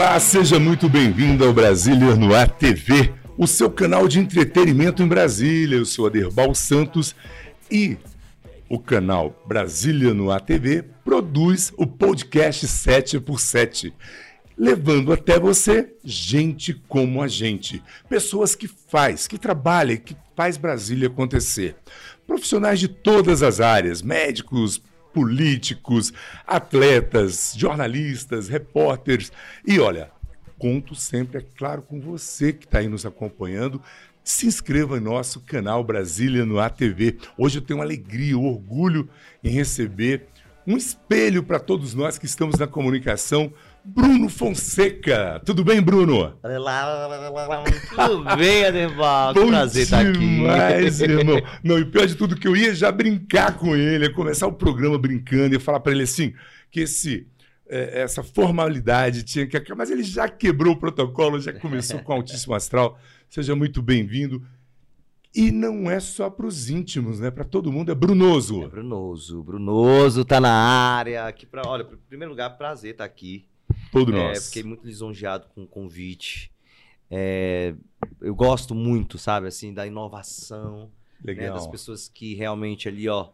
Olá, seja muito bem-vindo ao Brasília no Ar TV, o seu canal de entretenimento em Brasília. Eu sou Aderbal Santos e o canal Brasília no Ar TV produz o podcast 7x7, levando até você gente como a gente, pessoas que faz, que trabalham, que faz Brasília acontecer. Profissionais de todas as áreas, médicos, políticos, atletas, jornalistas, repórteres. E olha, conto sempre, é claro, com você que está aí nos acompanhando. Se inscreva em nosso canal Brasília no ATV. Hoje eu tenho alegria, orgulho em receber um espelho para todos nós que estamos na comunicação Bruno Fonseca. Tudo bem, Bruno? Tudo bem, Adeval? Bom Prazer estar aqui. demais, irmão. Não, e pior de tudo que eu ia já brincar com ele, ia começar o programa brincando e falar para ele assim, que esse é, essa formalidade tinha que acabar, mas ele já quebrou o protocolo, já começou com altíssimo astral. Seja muito bem-vindo. E não é só para os íntimos, né? Para todo mundo é Brunoso. É Brunoso. Brunoso tá na área. Aqui pra, olha, em primeiro lugar, prazer estar aqui. Todo É, nós. fiquei muito lisonjeado com o convite. É, eu gosto muito, sabe, assim, da inovação, né, Legal. das pessoas que realmente ali, ó,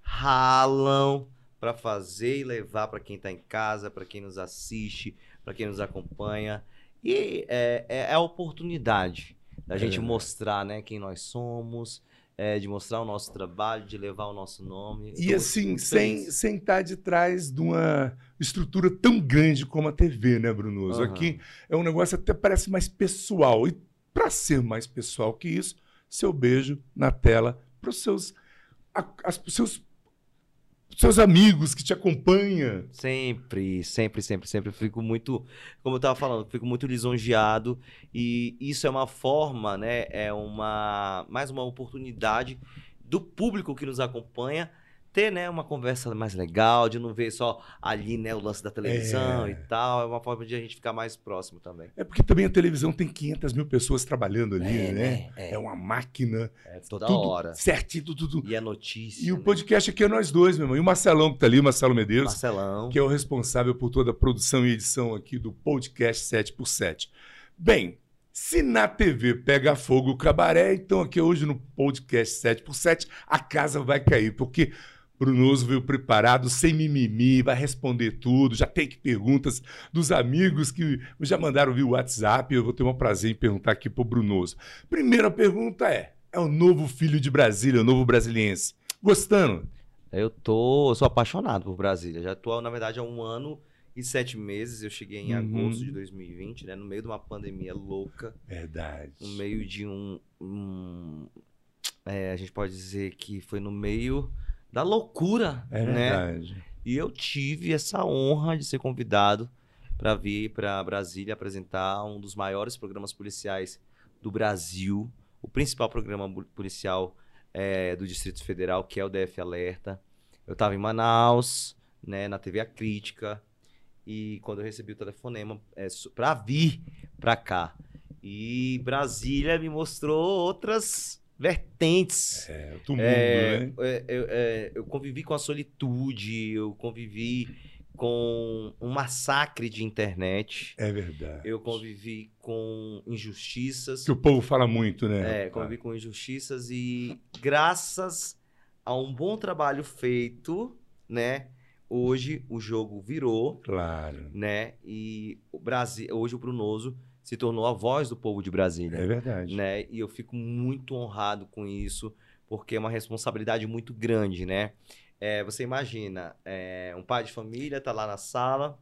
ralam para fazer e levar para quem tá em casa, para quem nos assiste, para quem nos acompanha. E é, é, é a oportunidade da É gente mostrar, né, quem nós somos, é, de mostrar o nosso trabalho, de levar o nosso nome. E muito- assim, sem, sem estar de trás de uma estrutura tão grande como a TV, né, Brunoso? Aham. Aqui é um negócio até parece mais pessoal. E para ser mais pessoal que isso, seu beijo na tela para os seus, a- as- seus, seus amigos que te acompanham. Sempre, sempre, sempre, sempre. Eu Fico muito, como eu tava falando, fico muito lisonjeado e isso é uma forma, né? É uma mais uma oportunidade do público que nos acompanha ter, né, uma conversa mais legal, de não ver só ali, né, o lance da televisão É. e tal. É uma forma de a gente ficar mais próximo também. É porque também a televisão tem 500 mil pessoas trabalhando ali, É, né? né? É. É. uma máquina. É toda tudo hora. certinho, tudo, tudo. E a notícia. E o né? podcast aqui é nós dois, meu irmão. E o Marcelão que tá ali, o Marcelo Medeiros. Marcelão. que é o responsável por toda a produção e edição aqui do podcast 7x7. Bem, se na TV pega fogo o cabaré, então aqui hoje no podcast 7x7 a casa vai cair, porque Brunoso veio preparado, sem mimimi, vai responder tudo, já tem que perguntas dos amigos que já mandaram via WhatsApp, eu vou ter um prazer em perguntar aqui pro Brunoso. Primeira pergunta é, é o novo filho de Brasília, o novo brasiliense. Gostando? Eu tô, eu sou apaixonado por Brasília. Já tô, na verdade, há um ano e sete meses. Eu cheguei em Uhum. agosto de 2020, né? No meio de uma pandemia louca, Verdade. no meio de um, um- é, a gente pode dizer que foi no meio da loucura, É né? verdade. E eu tive essa honra de ser convidado para vir para Brasília apresentar um dos maiores programas policiais do Brasil, o principal programa policial é, do Distrito Federal, que é o DF Alerta. Eu estava em Manaus, né, na TV A Crítica, e quando eu recebi o telefonema para vir para cá. E Brasília me mostrou outras vertentes É, outro mundo, é, né? é, eu, é, eu convivi com a solitude, eu convivi com um massacre de internet, É verdade. eu convivi com injustiças, Que o povo fala muito, né? é, convivi com injustiças e graças a um bom trabalho feito, né, hoje o jogo virou, Claro. né, e o Brasil, hoje o Brunoso se tornou a voz do povo de Brasília É verdade. né? E eu fico muito honrado com isso, porque é uma responsabilidade muito grande, né? É, você imagina, é, um pai de família tá lá na sala,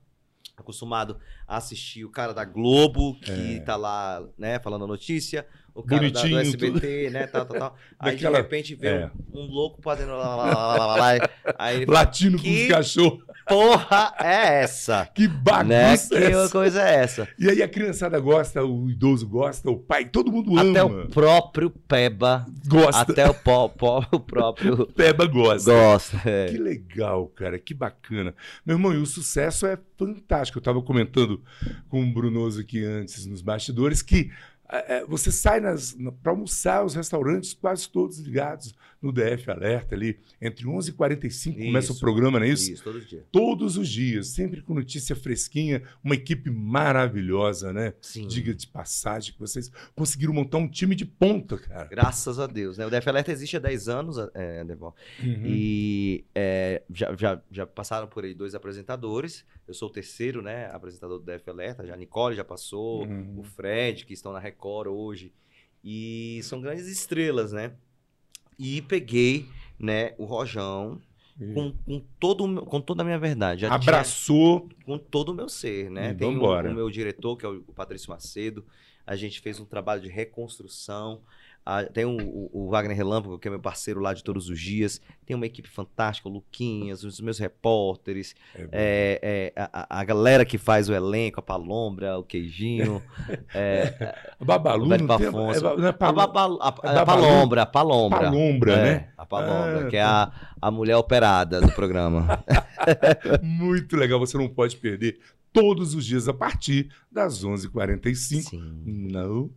acostumado a assistir o cara da Globo, que É. tá lá, né, falando a notícia, o cara da, do Bonitinho, SBT, né, tal, tal, tal. Aí Daquela- de repente vê é. um, um louco fazendo lá, lá, lá, lá, lá, lá, aí ele fala, Latino com Que- os cachorros. porra é essa? Que Né? bagunça Que é essa? coisa é essa? E aí a criançada gosta, o idoso gosta, o pai, todo mundo Até ama. o próprio Peba, Gosta. até o, pó, pó, o próprio Peba gosta. Gosta. é. Que legal, cara, que bacana. Meu irmão, e o sucesso é fantástico. Eu estava comentando com o Brunoso aqui antes, nos bastidores, que você sai para almoçar, os restaurantes quase todos ligados no DF Alerta ali, entre 11h45 começa o programa, não é isso? Isso, todos os dias. Todos os dias, sempre com notícia fresquinha, uma equipe maravilhosa, né? Sim. Diga de passagem que vocês conseguiram montar um time de ponta, cara. Graças a Deus, né? O DF Alerta existe há 10 anos, é, Devon. Uhum. E é, já, já, já passaram por aí dois apresentadores. Eu sou o terceiro, né? Apresentador do DF Alerta. Já a Nicole já passou, uhum. o Fred, que estão na Record hoje. E são grandes estrelas, né? E peguei, né, o Rojão com, com, todo, com toda a minha verdade. Já Abraçou. Tinha, com todo o meu ser, né? Tem o, o, meu diretor, que é o Patrício Macedo. A gente fez um trabalho de reconstrução. Ah, tem o, Wagner Relâmpago, que é meu parceiro lá de todos os dias. Tem uma equipe fantástica, o Luquinhas, os meus repórteres, é é, é, a, a, galera que faz o elenco, a Palombra, o Queijinho. é, Babalu, o Afonso. É, é, a, Babalu, a, a, a Palombra, a Palombra. Palombra, é, né? A Palombra, ah, que é a, a mulher operada do programa. Muito legal, você não pode perder todos os dias a partir das 11h45 no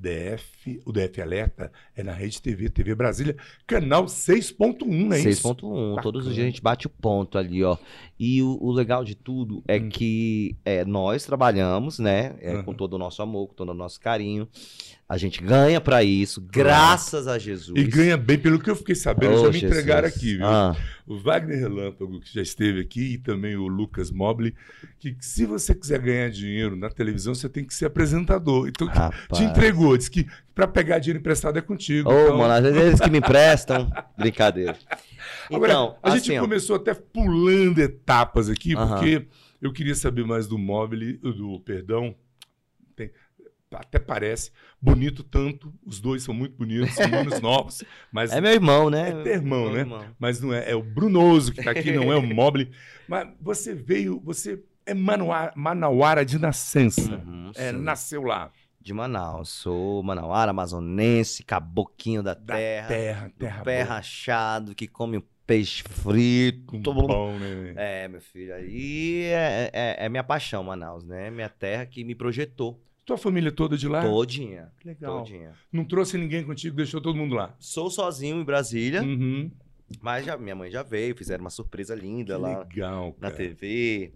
DF, o DF Alerta é na Rede TV, TV Brasília, canal 6.1, é isso? 6.1, todos os dias a gente bate o ponto ali, ó. E o, o legal de tudo é hum. que é, nós trabalhamos, né, é, uhum. com todo o nosso amor, com todo o nosso carinho. A gente ganha para isso, graças a Jesus. E ganha bem, pelo que eu fiquei sabendo, oh, já me Jesus. entregaram aqui, viu? Ah. O Wagner Relâmpago, que já esteve aqui, e também o Lucas Mobley, que se você quiser ganhar dinheiro na televisão, você tem que ser apresentador. Então, te entregou, disse que para pegar dinheiro emprestado é contigo. Ô, oh, então... mano, às vezes eles que me emprestam, brincadeira. Agora, então, a assim, gente começou até pulando etapas aqui, uh -huh. porque eu queria saber mais do Mobley, do, perdão, até parece bonito tanto. Os dois são muito bonitos, são meninos novos. Mas é meu irmão, né? É teu irmão, meu né? Irmão. Mas não é. É o Brunoso que está aqui, não é o Mobile. Mas você veio, você é Manauara, Manauara de nascença. Uhum, é, nasceu lá. De Manaus. Sou manauara, amazonense, caboquinho da, da terra. terra, terra pé boa. rachado, que come o peixe frito. Com bom, né? É, meu filho. Aí é, é, é minha paixão, Manaus, né? Minha terra que me projetou. Tua família toda de lá? Todinha. Que legal. Todinha. Não trouxe ninguém contigo, deixou todo mundo lá? Sou sozinho em Brasília. Uhum. Mas já, minha mãe já veio, fizeram uma surpresa linda que lá legal, na TV.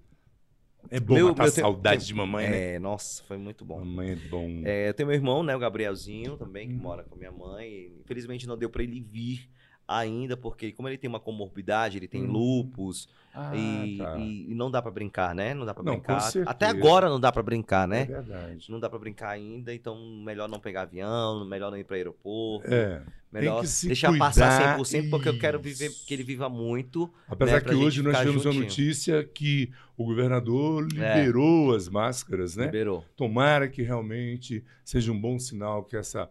É bom meu, matar meu saudade tempo, de mamãe, né? É, nossa, foi muito bom. Mamãe é bom. É, eu tenho meu irmão, né, o Gabrielzinho também, que hum. mora com minha mãe. Infelizmente não deu para ele vir ainda, porque como ele tem uma comorbidade, ele tem hum. lupus, ah, e, tá. e, e, não dá para brincar, né? Não dá para brincar. Até agora não dá para brincar, né? É verdade. Não dá para brincar ainda, então melhor não pegar avião, melhor não ir para aeroporto. É. Melhor deixar cuidar, passar 100% porque eu quero viver que ele viva muito. Apesar né, que hoje nós tivemos juntinho. a notícia que o governador é. liberou é. as máscaras, né? Liberou. Tomara que realmente seja um bom sinal que essa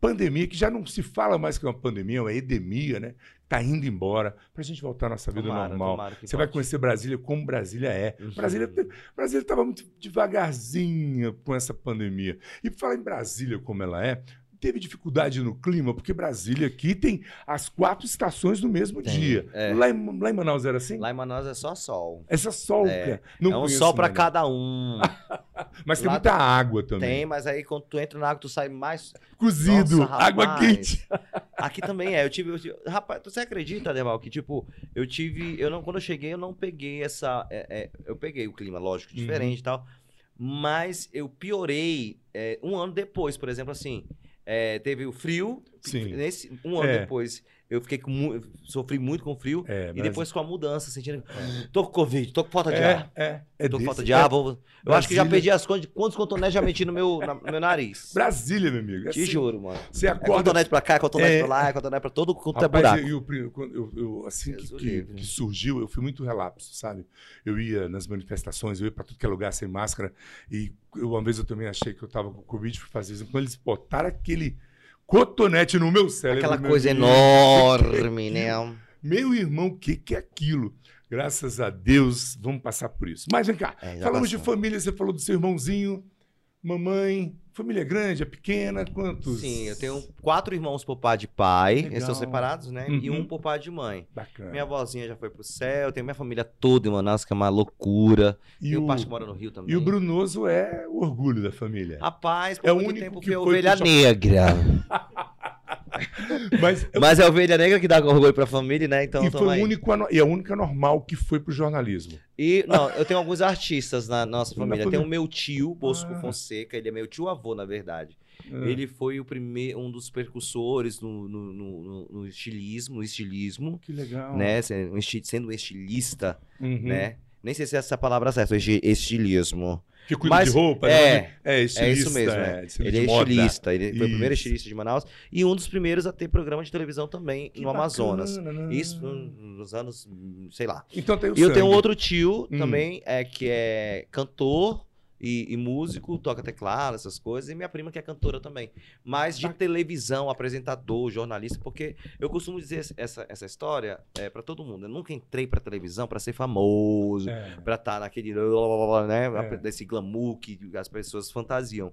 pandemia, que já não se fala mais que é uma pandemia, é uma edemia, né? Está indo embora, para a gente voltar à nossa vida tomara, normal. Tomara Você pode. vai conhecer Brasília como Brasília é. Uhum. Brasília Brasília estava muito devagarzinha com essa pandemia. E para falar em Brasília como ela é, teve dificuldade no clima, porque Brasília aqui tem as quatro estações no mesmo tem, dia. É. Lá, em, lá em Manaus era assim? Lá em Manaus é só sol. É só sol, é, Não é um sol para cada um. mas tem lá muita água também. Tem, mas aí quando tu entra na água, tu sai mais. Cozido, Nossa, água quente. Aqui também é. Eu tive, eu tive. Rapaz, você acredita, Deval, que tipo, eu tive. Eu não, quando eu cheguei, eu não peguei essa. É, é, eu peguei o clima, lógico, uhum. diferente uhum. e tal. Mas eu piorei é, um ano depois, por exemplo, assim. É, teve o frio. Nesse, um ano é. depois, eu fiquei com sofri muito com frio. É, e depois com a mudança, sentindo. É. Tô com Covid, tô com falta de é, ar. É, é. Tô com falta de ar. Vou, eu Brasília... acho que já perdi as contas de quantos cotonetes já meti no meu, na, no meu nariz. Brasília, meu amigo. Te assim, juro, mano. Você é acorda. É cotonete pra cá, é cotonete é... pra lá, é cotonete pra todo quanto é buraco. Eu, eu, eu, eu assim que, que, que, surgiu, eu fui muito relapso, sabe? Eu ia nas manifestações, eu ia pra tudo que é lugar sem máscara. E uma vez eu também achei que eu tava com Covid pra fazer isso. Quando eles botaram aquele cotonete no meu cérebro. Aquela coisa enorme, né? Meu irmão, o que, que é aquilo? Graças a Deus, vamos passar por isso. Mas vem cá, é, falamos passou. de família, você falou do seu irmãozinho. Mamãe, família grande, é pequena, quantos? Sim, eu tenho quatro irmãos por pai de pai, Legal. eles são separados, né? E Uhum. um por pai de mãe. Bacana. Minha avózinha já foi pro céu, tenho minha família toda em Manaus, que é uma loucura. e, o, parte que mora no Rio também. e o Brunoso é o orgulho da família. Rapaz, por É o único tempo que que é foi ovelha negra. Mas, Mas é a ovelha negra que dá orgulho pra família, né? Então, e foi o único, e a única normal que foi pro jornalismo. E, não, eu tenho alguns artistas na nossa família. Tem o meu tio, Bosco Ah. Fonseca, ele é meu tio-avô, na verdade. Ah, Ele foi o primeiro, um dos precursores no, no, no- no- estilismo, no estilismo, Que legal. né? Sendo um estilista, Uhum. né? Nem sei se é essa a palavra certa, esti- estilismo. Que cuida Mas- de roupa, é, né? É, estilista, é isso mesmo, é, é. Ele é moda. estilista, ele foi o primeiro Isso. estilista de Manaus e um dos primeiros a ter programa de televisão também Que no Amazonas. bacana, né? Isso nos anos, sei lá. Então tem o E eu tenho sangue. outro tio Hum. também, é, que é cantor e, e músico, toca teclado, essas coisas, e minha prima que é cantora também. Mas de televisão, apresentador, jornalista, porque eu costumo dizer essa, essa história é, para todo mundo. Eu nunca entrei pra televisão pra ser famoso, É. pra estar naquele, né, É. desse glamour que as pessoas fantasiam.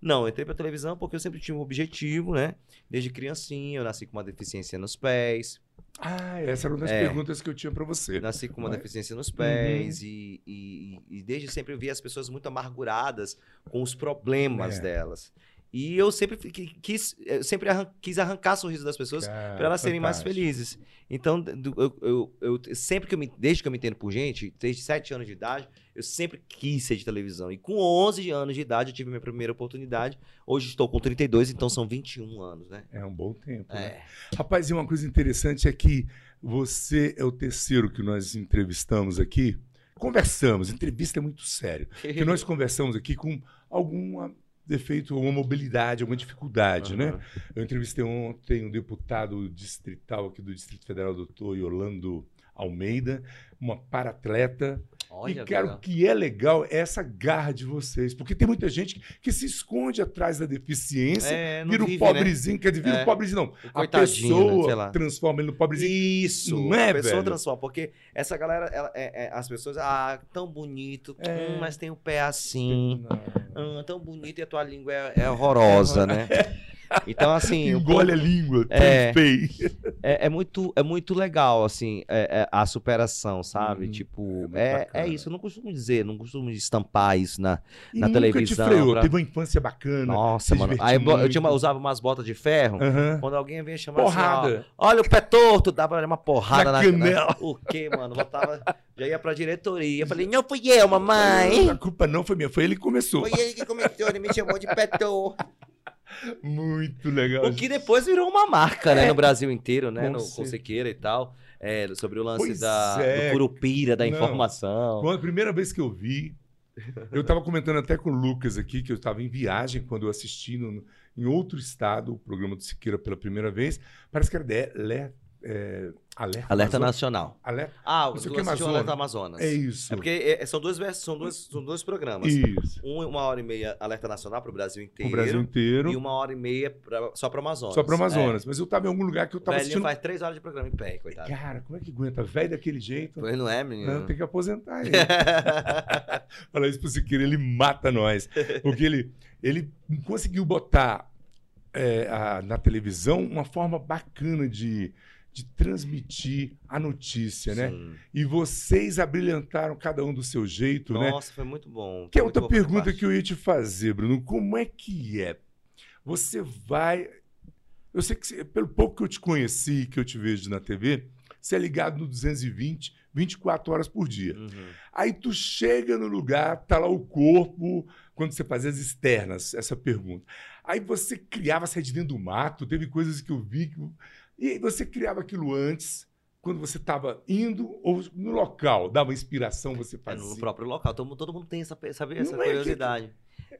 Não, eu entrei pra televisão porque eu sempre tinha um objetivo, né? Desde criancinha, eu nasci com uma deficiência nos pés, Ah, essa era uma das É. perguntas que eu tinha pra você. Nasci com uma Mas- deficiência nos pés e, e, e desde sempre eu vi as pessoas muito amarguradas com os problemas É. delas. E eu sempre quis, sempre arran- quis arrancar sorriso das pessoas para elas serem mais felizes. Então, eu, eu- eu- sempre que eu me, desde que eu me entendo por gente, desde 7 anos de idade, eu sempre quis ser de televisão. E com 11 anos de idade eu tive minha primeira oportunidade. Hoje estou com 32, então são 21 anos, né? É um bom tempo. né? É. Rapaz, e uma coisa interessante é que você é o terceiro que nós entrevistamos aqui. Conversamos, entrevista é muito sério. Que nós conversamos aqui com algum defeito, alguma mobilidade, alguma dificuldade, né? Aham. Eu entrevistei ontem um deputado distrital aqui do Distrito Federal, doutor Yolando Almeida, uma paratleta. Olha, e, cara, legal. o que é legal é essa garra de vocês. Porque tem muita gente que, que se esconde atrás da deficiência, É, vira o né? pobrezinho, quer dizer, vira É. o pobrezinho, não. O A né? Pessoa lá. transforma ele no pobrezinho. Isso, Não é, a pessoa velho? transforma, porque essa galera, ela- é- é- as pessoas, ah, tão bonito, É. hum, mas tem o pé assim, hum, tão bonito e a tua língua é, é horrorosa, né? Então, assim, o Engole povo- a língua, É. é, é muito, é muito legal, assim, é- é a superação, sabe? É Tipo, é, é, bacana. isso, eu não costumo dizer, não costumo estampar isso na... E Na nunca televisão, te freou, pra- teve uma infância bacana. Nossa, mano. Aí eu muito. tinha usava umas botas de ferro, quando alguém vinha chamar assim, ó, Porrada. Olha o pé torto, dava uma porrada Na na, canela. na- O quê, mano? Voltava, já ia pra diretoria. Eu falei, não fui eu, mamãe. A culpa não foi minha, foi ele que começou. Foi ele que começou, ele me chamou de pé torto. Muito legal. O que depois virou uma marca, né, no Brasil inteiro, né? Com No. Consequeira e tal. é, sobre o lance Pois da, é. do curupira, da Não. informação. Quando a primeira vez que eu vi, eu estava comentando até com o Lucas aqui, que eu estava em viagem quando eu assisti no- em outro estado o programa do Siqueira pela primeira vez. Parece que era de, le, é, Alerta, Alerta. Nacional. Alerta. Ah, Não o sei o que, o Amazonas. Alerta Amazonas. É isso. É porque é, são, dois, são, dois, são dois programas. Isso. Um, uma hora e meia Alerta Nacional para o Brasil inteiro. O Brasil inteiro. E uma hora e meia pra- só para o Amazonas. Só para o Amazonas. É. Mas eu estava em algum lugar que eu estava assistindo. faz três horas de programa em pé, coitado. Cara, como é que aguenta? Velho daquele jeito. Pois não é, Não, menino? tem que aposentar ele. Falar isso pro Siqueira, ele mata nós. Porque ele, ele conseguiu botar é, a- na televisão uma forma bacana de, de transmitir a notícia, né? Sim. E vocês abrilhantaram cada um do seu jeito, né? Nossa, foi muito bom. Que é outra pergunta que eu ia te fazer, Bruno. Como é que é? Você vai. Eu sei que, pelo pouco que eu te conheci, que eu te vejo na TV, você é ligado no 220, 24 horas por dia. Uhum. Aí tu chega no lugar, tá lá o corpo, quando você fazia as externas, essa pergunta. Aí você criava, saia de dentro do mato, teve coisas que eu vi. Que... E você criava aquilo antes, quando você estava indo, ou no local, dava inspiração, você É fazia. no próprio local. Todo, mundo- todo mundo tem essa, essa, essa é curiosidade.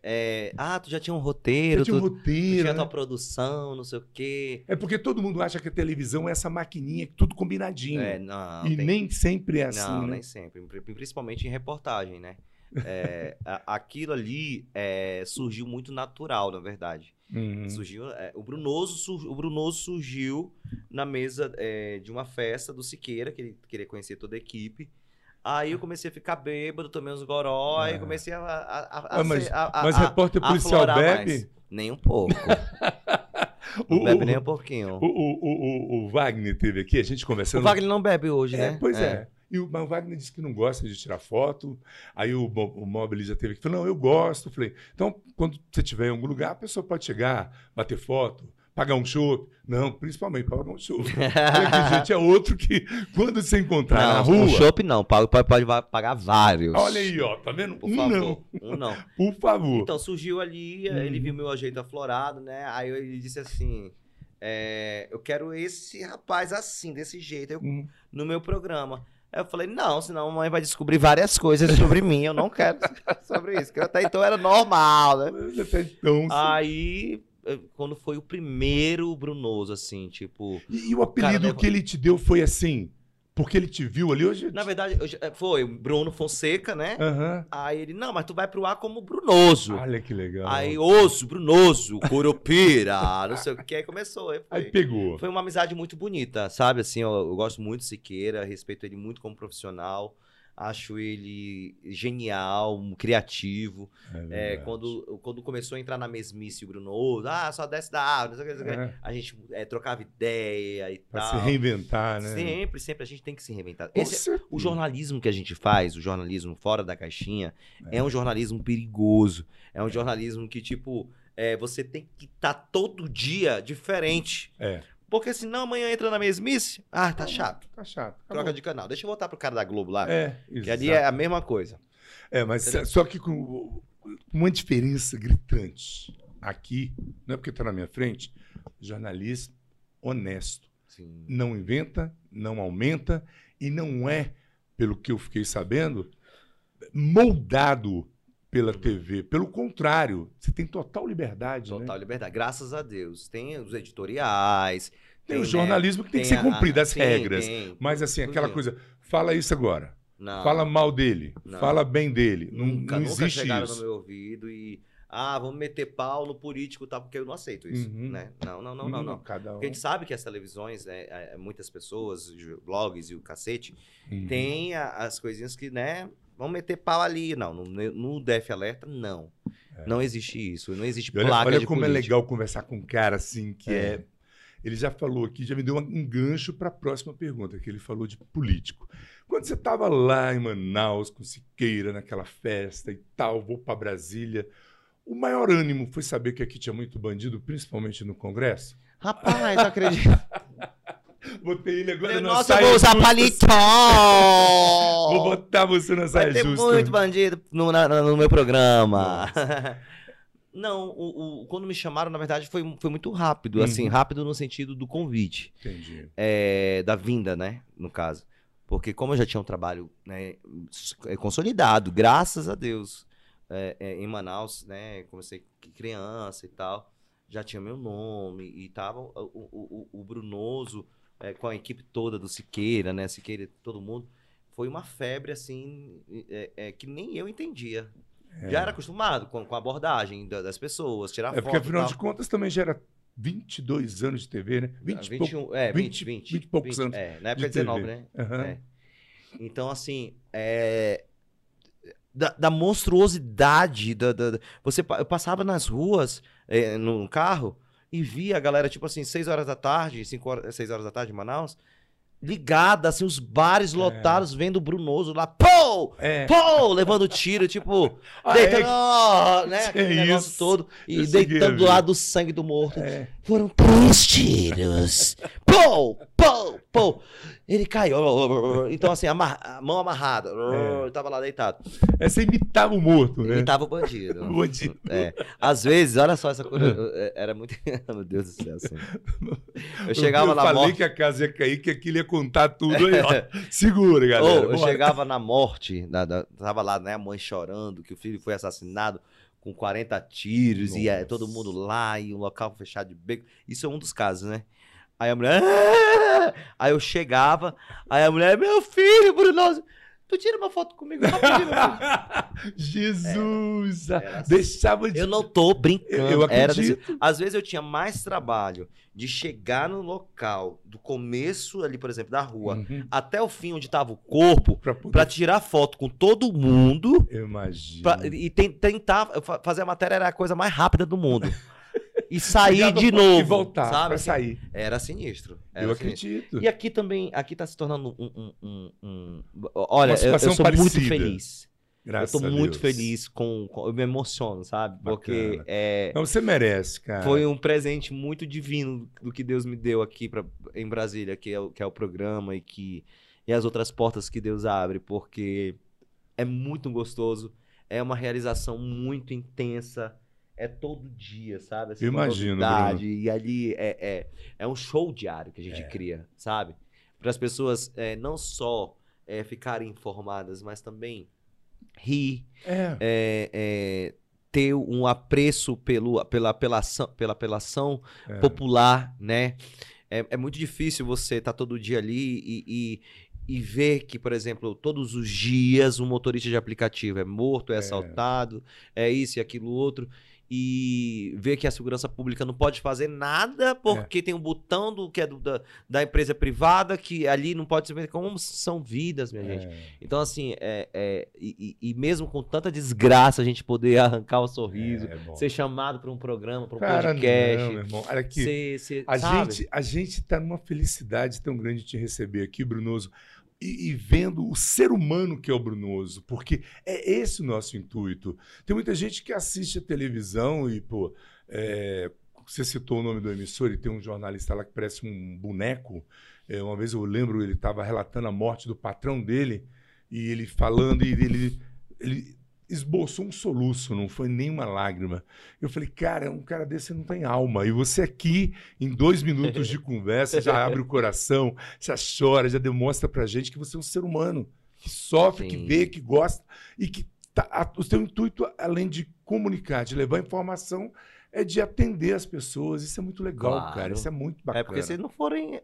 É, ah, tu já tinha um roteiro, Você tinha um tu, tu tinha né? tua produção, não sei o quê. É porque todo mundo acha que a televisão é essa maquininha, tudo combinadinho. É, não, e tem- nem sempre é assim, não, né? nem sempre. Pri- Principalmente em reportagem, né? É, a- aquilo ali é, surgiu muito natural, na verdade. Uhum. Surgiu, é, o, Brunoso, sur- o Brunoso surgiu na mesa é, de uma festa do Siqueira, que ele queria conhecer toda a equipe. Aí eu comecei a ficar bêbado, tomei uns goró, Ah. comecei a. a, a, Ah, mas- a- a- mas a- repórter a policial bebe? mais. Nem um pouco. O, Não bebe o- nem um pouquinho. o, o, o, o Wagner teve aqui, a gente O conversando. Wagner não bebe hoje, É, né? pois é. E o, o Wagner disse que não gosta de tirar foto. Aí o, o Mobile já teve que falou: não, eu gosto. Falei, então, quando você estiver em algum lugar, a pessoa pode chegar, bater foto, pagar um chopp. Não, principalmente pagar um que, gente, é outro que, quando você encontrar na Não, rua. um chopp não, pode, pode, pode pagar vários. Olha aí, ó, tá vendo? Por um favor. não, Um não. por favor. Então surgiu ali, ele Uhum. viu meu ajeito aflorado, né? Aí ele disse assim: é, Eu quero esse rapaz assim, desse jeito, eu- Hum. no meu programa. Aí eu falei: Não, senão a mãe vai descobrir várias coisas sobre mim. Eu não quero sobre isso. Que até então era normal, né? Até então, Aí, eh, quando foi o primeiro Brunoso, assim, tipo. E, e o apelido leva- que ele te deu foi assim? Porque ele te viu ali hoje? Na verdade, eh, foi o Bruno Fonseca, né? Aham. Aí ele: Não, mas tu vai pro ar como Brunoso. Olha que legal. Aí, osso, Brunoso, Coropira, não sei o que. Aí começou. Aí Aí pegou. foi uma amizade muito bonita, sabe? Assim, eu, eu gosto muito do Siqueira, respeito ele muito como profissional. Acho ele genial, criativo. É É, quando, quando começou a entrar na mesmice o Bruno, ah, só desce da árvore, não sei o que. É, A gente é, trocava ideia e pra tal. se reinventar, né? Sempre, sempre a gente tem que se reinventar. Esse, é o jornalismo que a gente faz, o jornalismo fora da caixinha, é, um jornalismo perigoso. É um jornalismo que, tipo, é, você tem que estar todo dia diferente. É. Porque senão amanhã entra na mesmice. Ah, tá chato. Tá chato. Troca acabou. de canal. Deixa eu voltar pro cara da Globo lá. É, que ali é a mesma coisa. É, mas só que com uma diferença gritante. Aqui, não é porque está na minha frente, jornalismo honesto. Sim. Não inventa, não aumenta e não é, pelo que eu fiquei sabendo, moldado pela Uhum. TV. Pelo contrário, você tem total liberdade. Total né? liberdade. Graças a Deus. Tem os editoriais. Tem o né, jornalismo que tem, que ser a- cumprido, as sim, regras. tem. Mas assim, Tudo aquela coisa, fala isso agora. Não. Fala mal dele, Não. fala bem dele. Não, Nunca, não nunca existe chegaram isso. no meu ouvido e. Ah, vamos meter pau no político, tá? Porque eu não aceito isso, Uhum. né? Não, não, não, não, não. Cada um. Porque a gente sabe que as televisões, né, é, muitas pessoas, blogs e o cacete, Uhum. tem as coisinhas que, né, vão meter pau ali. Não, no, no DF Alerta, não. Não existe isso. Não existe E olha, placa olha como é político. legal conversar com um cara assim, que é. É. Ele já falou aqui, já me deu um gancho para a próxima pergunta, que ele falou de político. Quando você estava lá em Manaus, com Siqueira, naquela festa e tal, vou para Brasília, o maior ânimo foi saber que aqui tinha muito bandido, principalmente no Congresso? Rapaz, não acredito. Botei ele agora na Nossa, eu vou usar paletó! Vou botar você na saia Vai ter justa. muito bandido no, na- no meu programa. Não, o, o- quando me chamaram, na verdade, foi, foi muito rápido. Assim, Uhum. rápido no sentido do convite. Entendi. é, da vinda, né? No caso. Porque como eu já tinha um trabalho né, é, consolidado, graças a Deus, é, é, em Manaus, né? Comecei criança e tal, já tinha meu nome e tava o, o, o- o Brunoso é, com a equipe toda do Siqueira, né? Siqueira, todo mundo. Foi uma febre, assim, é, é, que nem eu entendia. Já era acostumado com, com a abordagem da- das pessoas, tirar É foto. porque, afinal de contas, também já era 22 anos de TV, né? 20 e pouco. 21, é, 20, 20, 20, 20 e poucos anos É, na época de 19, TV. né? Aham. É. Então, assim, é, da, da monstruosidade, da, da- você, eu passava nas ruas, é, no carro, e via a galera, tipo assim, 6 horas da tarde, 5 horas, 6 horas da tarde em Manaus, ligada, assim, os bares lotados, vendo o Brunoso lá, pô! É. Pô! Levando tiro, tipo, Ah, deitando, é? ó, né? É Aquele negócio isso. todo, e deitando do ver. lado do sangue do morto. É. Foram três tiros. Pô, pô, pô. Ele caiu. Então, assim, a mão amarrada. É. Eu tava lá deitado. É, você imitava o morto, né? Ele tava o bandido. O bandido. É. Às vezes, olha só essa coisa. Era muito. Meu Deus do céu, assim. Eu chegava eu na falei morte. que a casa ia cair, que aquilo ia contar tudo aí, ó. Segura, galera. Ou, eu chegava na morte, na, da- tava lá, né, a mãe chorando, que o filho foi assassinado com 40 tiros, e é, Nossa. todo mundo lá, e um local fechado de beco. Isso é um dos casos, né? Aí a mulher. "Ah!" Aí eu chegava, aí a mulher, meu filho, Bruno. Tu tira uma foto comigo rapidinho. meu filho." Jesus! Era assim. Deixava de. eu não tô brincando. Eu Era desse-. Às vezes eu tinha mais trabalho de chegar no local, do começo ali, por exemplo, da rua, Uhum. até o fim onde tava o corpo, Pra poder. pra tirar foto com todo mundo Eu imagino. pra- e ten- tentar fa- fazer a matéria era a coisa mais rápida do mundo. E sair de novo. E voltar sabe? pra sair. Era sinistro. Era Eu sinistro. acredito. E aqui também, aqui tá se tornando um. um- um- um- Olha, eu, eu sou muito parecida. feliz. Graças eu tô a muito Deus. feliz com, com- Eu me emociono, sabe? Porque é, Não, você merece, cara. foi um presente muito divino do que Deus me deu aqui pra, em Brasília, que é, o, que é o programa e, que, e as outras portas que Deus abre, porque é muito gostoso, é uma realização muito intensa. É todo dia, sabe? Com imagino, E ali é, é, é um show diário que a gente É. cria, sabe? Para as pessoas é, não só é, ficarem informadas, mas também rir, É. é, ter um apreço pelo, pela, pela, ação, pela apelação popular, né? É, muito difícil você estar todo dia ali e, e, e ver que, por exemplo, todos os dias um motorista de aplicativo é morto, é É. assaltado, é isso e aquilo outro. E ver que a segurança pública não pode fazer nada porque tem um botão do que é do- da, da empresa privada que ali não pode ser. Como são vidas, minha gente. É. Então, assim, é, é, e, e- mesmo com tanta desgraça, a gente poder arrancar o sorriso, É ser chamado para um programa, para um Cara, podcast. não, meu irmão. Olha aqui. ser, ser, A sabe? gente, a gente tá numa felicidade tão grande de te receber aqui, Brunoso, e, e vendo o ser humano que é o Brunoso, porque é esse o nosso intuito. Tem muita gente que assiste a televisão e, pô, é, você citou o nome do emissor e tem um jornalista lá que parece um boneco. É, uma vez eu lembro, ele estava relatando a morte do patrão dele e ele falando e ele, ele esboçou um soluço, não foi nenhuma lágrima. Eu falei, cara, um cara desse não tem alma. E você aqui, em dois minutos de conversa, já abre o coração, já chora, já demonstra pra gente que você é um ser humano que sofre, que Sim. vê, que gosta e que tá, a- o seu intuito, além de comunicar, de levar informação, é de atender as pessoas. Isso é muito legal, Claro. cara. Isso é muito bacana. É porque se não forem é,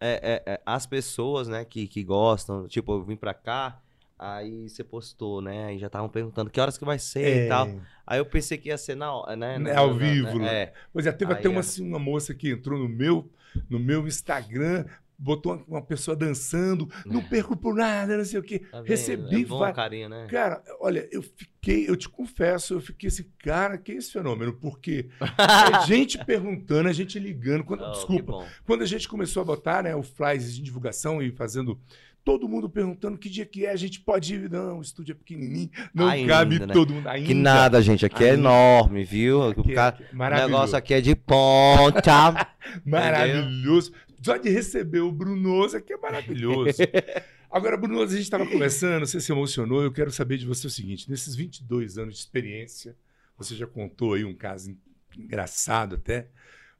é, é, as pessoas, né, que, que gostam, tipo, eu vim pra cá, aí você postou, né, aí já estavam perguntando que horas que vai ser É. e tal. Aí eu pensei que ia ser na hora, né? É na- ao na- vivo, né, né? É. Pois é, teve Aí até uma, é. assim, uma moça que entrou no meu, no meu Instagram, botou uma, uma pessoa dançando, não perco por nada, não sei o quê. Tá? Recebi é bom, va- carinho, né? Cara, olha, eu fiquei, eu te confesso, eu fiquei assim, cara, que é esse fenômeno? Porque é gente perguntando, é gente ligando. Quando, Oh, desculpa, quando a gente começou a botar né, o flyers de divulgação e fazendo. Todo mundo perguntando que dia que é, a gente pode ir. Não, o estúdio é pequenininho, não Ainda, cabe né? todo mundo. Ainda. Que nada, gente, aqui é Ainda. enorme, viu? O, Que- cara- que- o negócio aqui é de ponta. Maravilhoso. Só de receber o Brunoso aqui é maravilhoso. Agora, Brunoso, a gente estava conversando, você se emocionou. Eu quero saber de você o seguinte: nesses 22 anos de experiência, você já contou aí um caso en- engraçado até,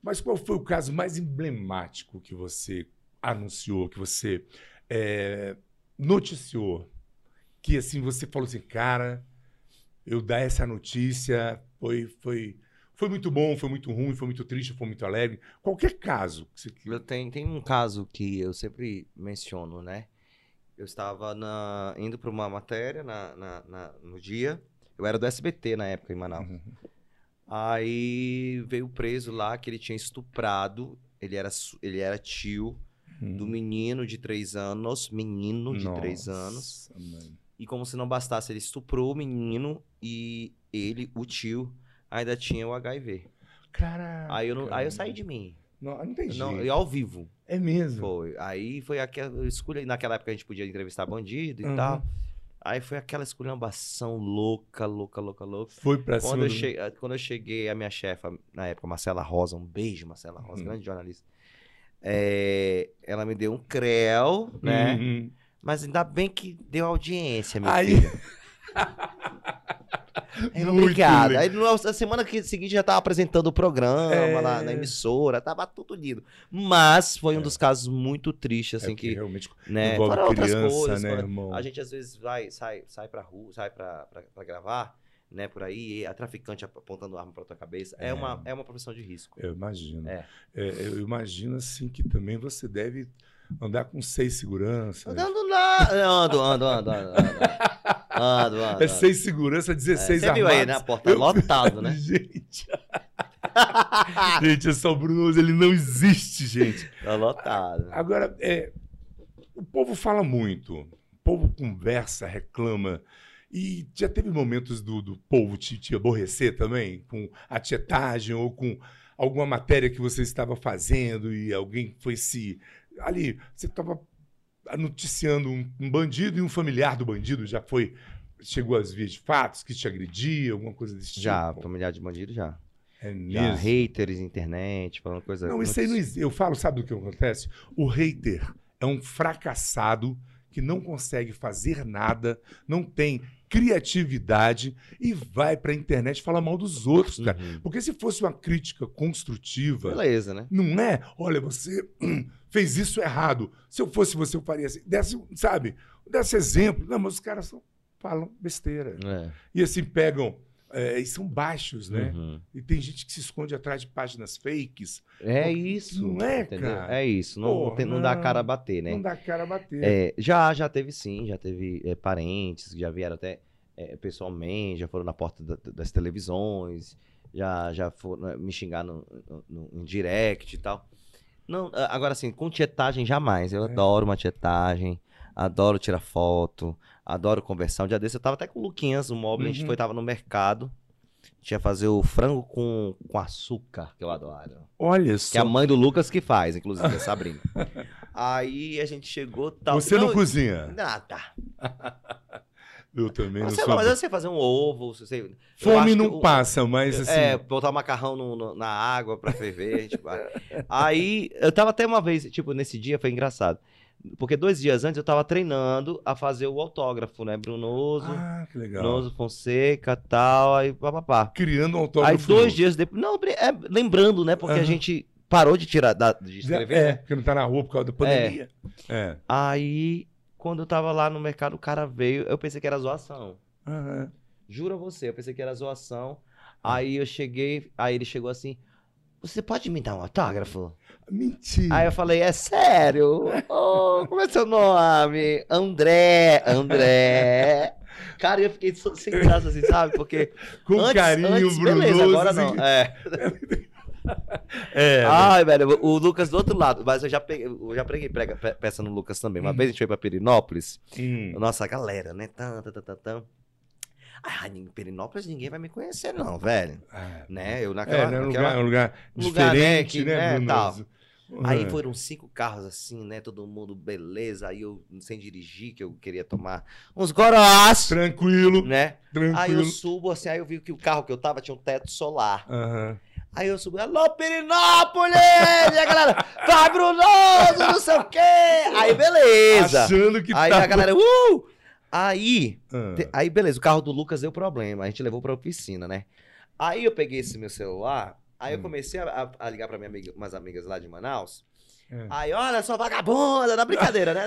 mas qual foi o caso mais emblemático que você anunciou, que você é, noticiou? Que assim você falou assim, cara, eu dar essa notícia foi, foi, foi muito bom, foi muito ruim, foi muito triste, foi muito alegre. Qualquer caso. que você- Eu tenho, tem um caso que eu sempre menciono, né? Eu estava na- indo para uma matéria na, na- na- no dia. Eu era do SBT na época em Manaus. Uhum. Aí veio preso lá que ele tinha estuprado. Ele era, ele era tio do menino de três anos. Menino de três anos. Mãe. E como se não bastasse, ele estuprou o menino e ele, o tio, ainda tinha o HIV. Caraca. Aí eu, não- aí eu saí de mim. Não, não tem Não, e ao vivo. É mesmo. Foi. Aí foi aquela escolha. Naquela época a gente podia entrevistar bandido e Uhum. tal. Aí foi aquela esculhambação louca, louca, louca, louca. Foi pra cima. Quando eu, do- che... quando eu cheguei, a minha chefa, na época, Marcela Rosa, um beijo, Marcela Rosa, Uhum. grande jornalista. É, Ela me deu um creu, né? Uhum. Mas ainda bem que deu audiência, meu Aí- filho. Aí, Muito obrigado. Aí na semana seguinte já tava apresentando o programa É. lá na emissora, tava tudo lindo. Mas foi um É. dos casos muito tristes, É assim, porque que, realmente né, fora outras criança, coisas, né, a gente às vezes vai, sai, sai pra rua, sai pra, pra, pra gravar, né, por aí, a traficante ap- apontando arma pra tua cabeça. É, É. uma, é uma profissão de risco. Eu imagino. É. É, eu imagino assim que também você deve Andar com seis seguranças. Andando lá. Ando, ando, ando, ando. Ando, ando. ando, É seis segurança, 16 Você viu armados. aí, né? A porta Eu- lotado, né? gente. gente, esse São Brunoso, ele não existe, gente. Tá lotado. Agora, é, o povo fala muito, o povo conversa, reclama. E já teve momentos do, do povo te, te aborrecer também, com a tietagem ou com alguma matéria que você estava fazendo e alguém foi se. Ali, você estava noticiando um, um bandido e um familiar do bandido já foi. Chegou às vias de fatos que te agredia, alguma coisa desse Já, tipo. familiar de bandido já. É Já, mesmo. haters, internet, falando coisa. Não, isso aí não existe. Eu falo, sabe do que acontece? O hater é um fracassado que não consegue fazer nada, não tem criatividade e vai pra internet falar mal dos outros, cara. Uhum. Porque se fosse uma crítica construtiva, Beleza, né? não é? Olha, você fez isso errado. Se eu fosse você, eu faria assim. Desse, sabe? Desse exemplo. Não, mas os caras só falam besteira. É. E assim, pegam. É, e são baixos, né? Uhum. E tem gente que se esconde atrás de páginas fakes. É Pô, isso. não é, entendeu? cara? É isso. Não, Pô, não, tem- não dá não. cara a bater, né? Não dá cara a bater. É, já, já teve sim, já teve é, parentes que já vieram até é, pessoalmente, já foram na porta da- das televisões, já, já foram né, me xingar no, no- no- em direct e tal. Não, agora assim, com tietagem jamais. Eu É. adoro uma tietagem, adoro tirar foto, adoro conversar. Um dia desse eu tava até com o Luquinhas, o móvel, a gente Uhum. foi, tava no mercado. Tinha fazer o frango com, com açúcar, que eu adoro. Olha Que é só. a mãe do Lucas que faz, inclusive, a Sabrina. Aí a gente chegou tal. Você não, Não, cozinha. Nada. Eu também não sou. não, mas eu sei fazer um ovo. Você, eu Fome não passa, mas assim. É, botar macarrão no- no- na água pra ferver. vai. Aí, eu tava até uma vez, tipo, nesse dia foi engraçado. Porque dois dias antes eu tava treinando a fazer o autógrafo, né? Brunoso, Ah, que legal. Brunoso Fonseca tal, aí papapá. Criando um Aí autógrafo. dois novo. dias depois. Não, é, lembrando, né? Porque a Aham. gente parou de tirar da, de escrever, é, né? porque não tá na rua por causa da pandemia. É. Aí, quando eu tava lá no mercado, o cara veio, eu pensei que era zoação. Aham. Juro a você, eu pensei que era zoação. Aí eu cheguei, aí ele chegou assim: Você pode me dar um autógrafo? Mentira. Aí eu falei: É sério? Oh, como é seu nome? André, André. Cara, eu fiquei sem graça assim, sabe? Porque. Com antes, carinho, antes, Bruno. beleza, agora não. É. É. Ai, velho, o Lucas do outro lado. Mas eu já peguei, eu já preguei peça no Lucas também. Uma Hum. vez a gente foi pra Perinópolis. Hum. Nossa, a galera, né? Tan, tan, tan, tan. Ah, em Perinópolis ninguém vai me conhecer, não, velho. Ah, Né? Eu É, naquela. né? Um naquela- lugar, um lugar um lugar, né, diferente, que, né, né, Brunoso? Aí Ah. foram cinco carros assim, né? Todo mundo beleza. Aí eu, sem dirigir, que eu queria tomar uns gorós, Tranquilo, né? Aí eu tranquilo. subo assim, aí eu vi que o carro que eu tava tinha um teto solar. Aham. Aí eu subi, alô, Perinópolis! e a galera, vai, Brunoso, não sei o quê! Aí, beleza! Achando que Aí tá... a galera, uh! Aí, Ah. te- aí, beleza, o carro do Lucas deu problema. A gente levou pra oficina, né? Aí eu peguei esse meu celular, aí eu Hum. comecei a, a- a ligar pra minha amiga, umas amigas lá de Manaus. É. Aí, olha só, vagabunda, na brincadeira, né?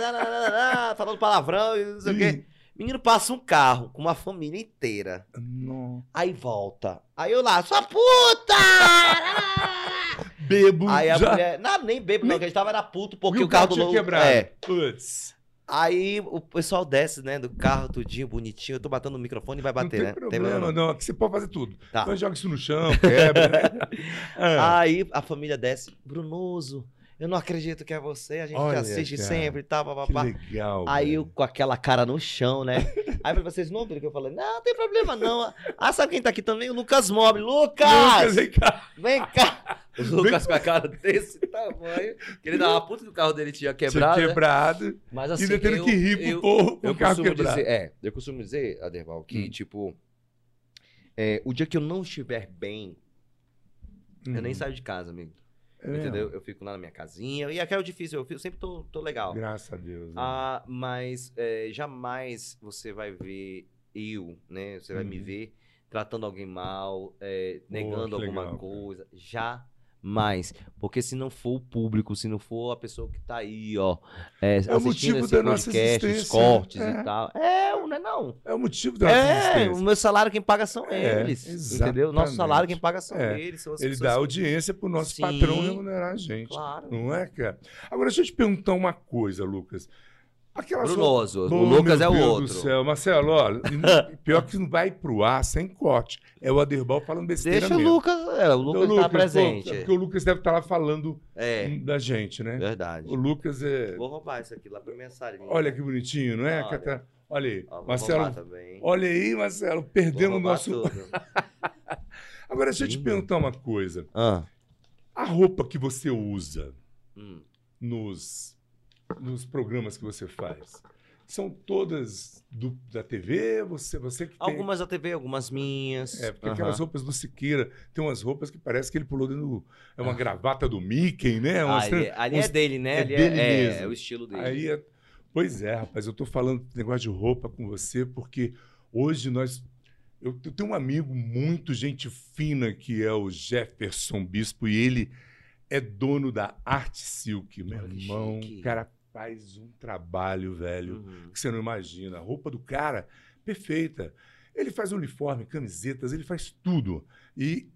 Falando palavrão e não sei o quê. Menino passa um carro com uma família inteira. não. Aí volta. Aí eu lá, sua puta! Bebo Aí a já. mulher. Não, nem bebo, não, que a gente tava era puto porque o carro do quebrado. É. Putz. Aí o pessoal desce, né, do carro, tudinho, bonitinho. Eu tô batendo no microfone e vai bater, não né? tem Tem problema, problema não. Aqui você pode fazer tudo. Tá. Então joga isso no chão, quebra, né? Ah, Aí a família desce, Brunoso, eu não acredito que é você, a gente Olha, te assiste cara, sempre e tal, que papapá. legal. Aí eu com aquela cara no chão, né? Aí pra vocês não viram que eu falei, não, não tem problema não. Ah, sabe quem tá aqui também? O Lucas Mob. Lucas! Lucas, vem cá. Vem cá! O Lucas com a cara desse tamanho, que ele dava puta que o carro dele tinha quebrado, Tinha né? quebrado. Mas e assim, ainda tendo eu, que rir pro eu, povo eu o carro costumo quebrado. dizer, é, eu costumo dizer, Aderval, que Hum. tipo, é, o dia que eu não estiver bem, eu nem Hum. saio de casa, amigo. É? Entendeu? Eu fico lá na minha casinha. E aqui é o difícil, eu fico- sempre tô, tô legal. Graças a Deus. né? Ah, mas é, jamais você vai ver eu, né? Você vai me Uhum. ver tratando alguém mal, é, negando alguma legal, cara. coisa. Mais. Porque se não for o público, se não for a pessoa que tá aí, ó, é, É o motivo esse da nossa podcast, os existência, cortes é. e tal. É, não é não. É o motivo da nossa É, existência. o meu salário quem paga são É, eles. entendeu? Nosso salário quem paga são É, eles. São Ele dá audiência pro nosso Sim. patrão remunerar a gente. Claro. Não é, cara? Agora, deixa eu te perguntar uma coisa, Lucas. Aquelas Brunoso. O Lucas meu é o Deus outro. Do céu. Marcelo, olha, pior que não vai pro ar sem corte. É o Aderbal falando besteira Deixa o mesmo. Lucas. É, o Lucas Então, tá pô, presente. é porque o Lucas deve estar lá falando É, da gente, né? verdade. O Lucas é. Vou roubar isso aqui lá pra minha salinha. Olha que bonitinho, não é? Olha. Cata? Olha aí. Ó, Marcelo, olha aí, Marcelo. Perdemos o nosso. Agora, deixa eu te Lindo. perguntar uma coisa. Ah, A roupa que você usa hum. nos, nos programas que você faz são todas do- da TV? Você, você que tem. Algumas da TV, algumas minhas. É, porque Aham. aquelas roupas do Siqueira, tem umas roupas que parece que ele pulou dentro do. É uma gravata do Mickey, né? Ah, Umas- ali, ali uns- é dele, né? é ali dele é, é, é o estilo dele. Aí é- Pois é, rapaz, eu tô falando desse negócio de roupa com você, porque hoje nós. Eu, tenho um amigo muito gente fina que é o Jefferson Bispo, e ele é dono da Arte Silk. Meu Olha irmão, chique. cara faz um trabalho, velho, Uhum. que você não imagina. A roupa do cara, perfeita. Ele faz uniforme, camisetas, ele faz tudo. E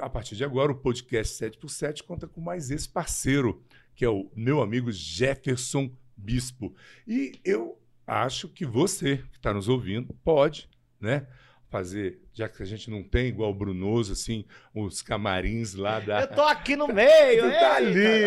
a partir de agora, o podcast 7x7 conta com mais esse parceiro, que é o meu amigo Jefferson Bispo. E eu acho que você, que está nos ouvindo, pode, né? Fazer, já que a gente não tem, igual o Brunoso, assim, os camarins lá da. Eu tô aqui no meio, tá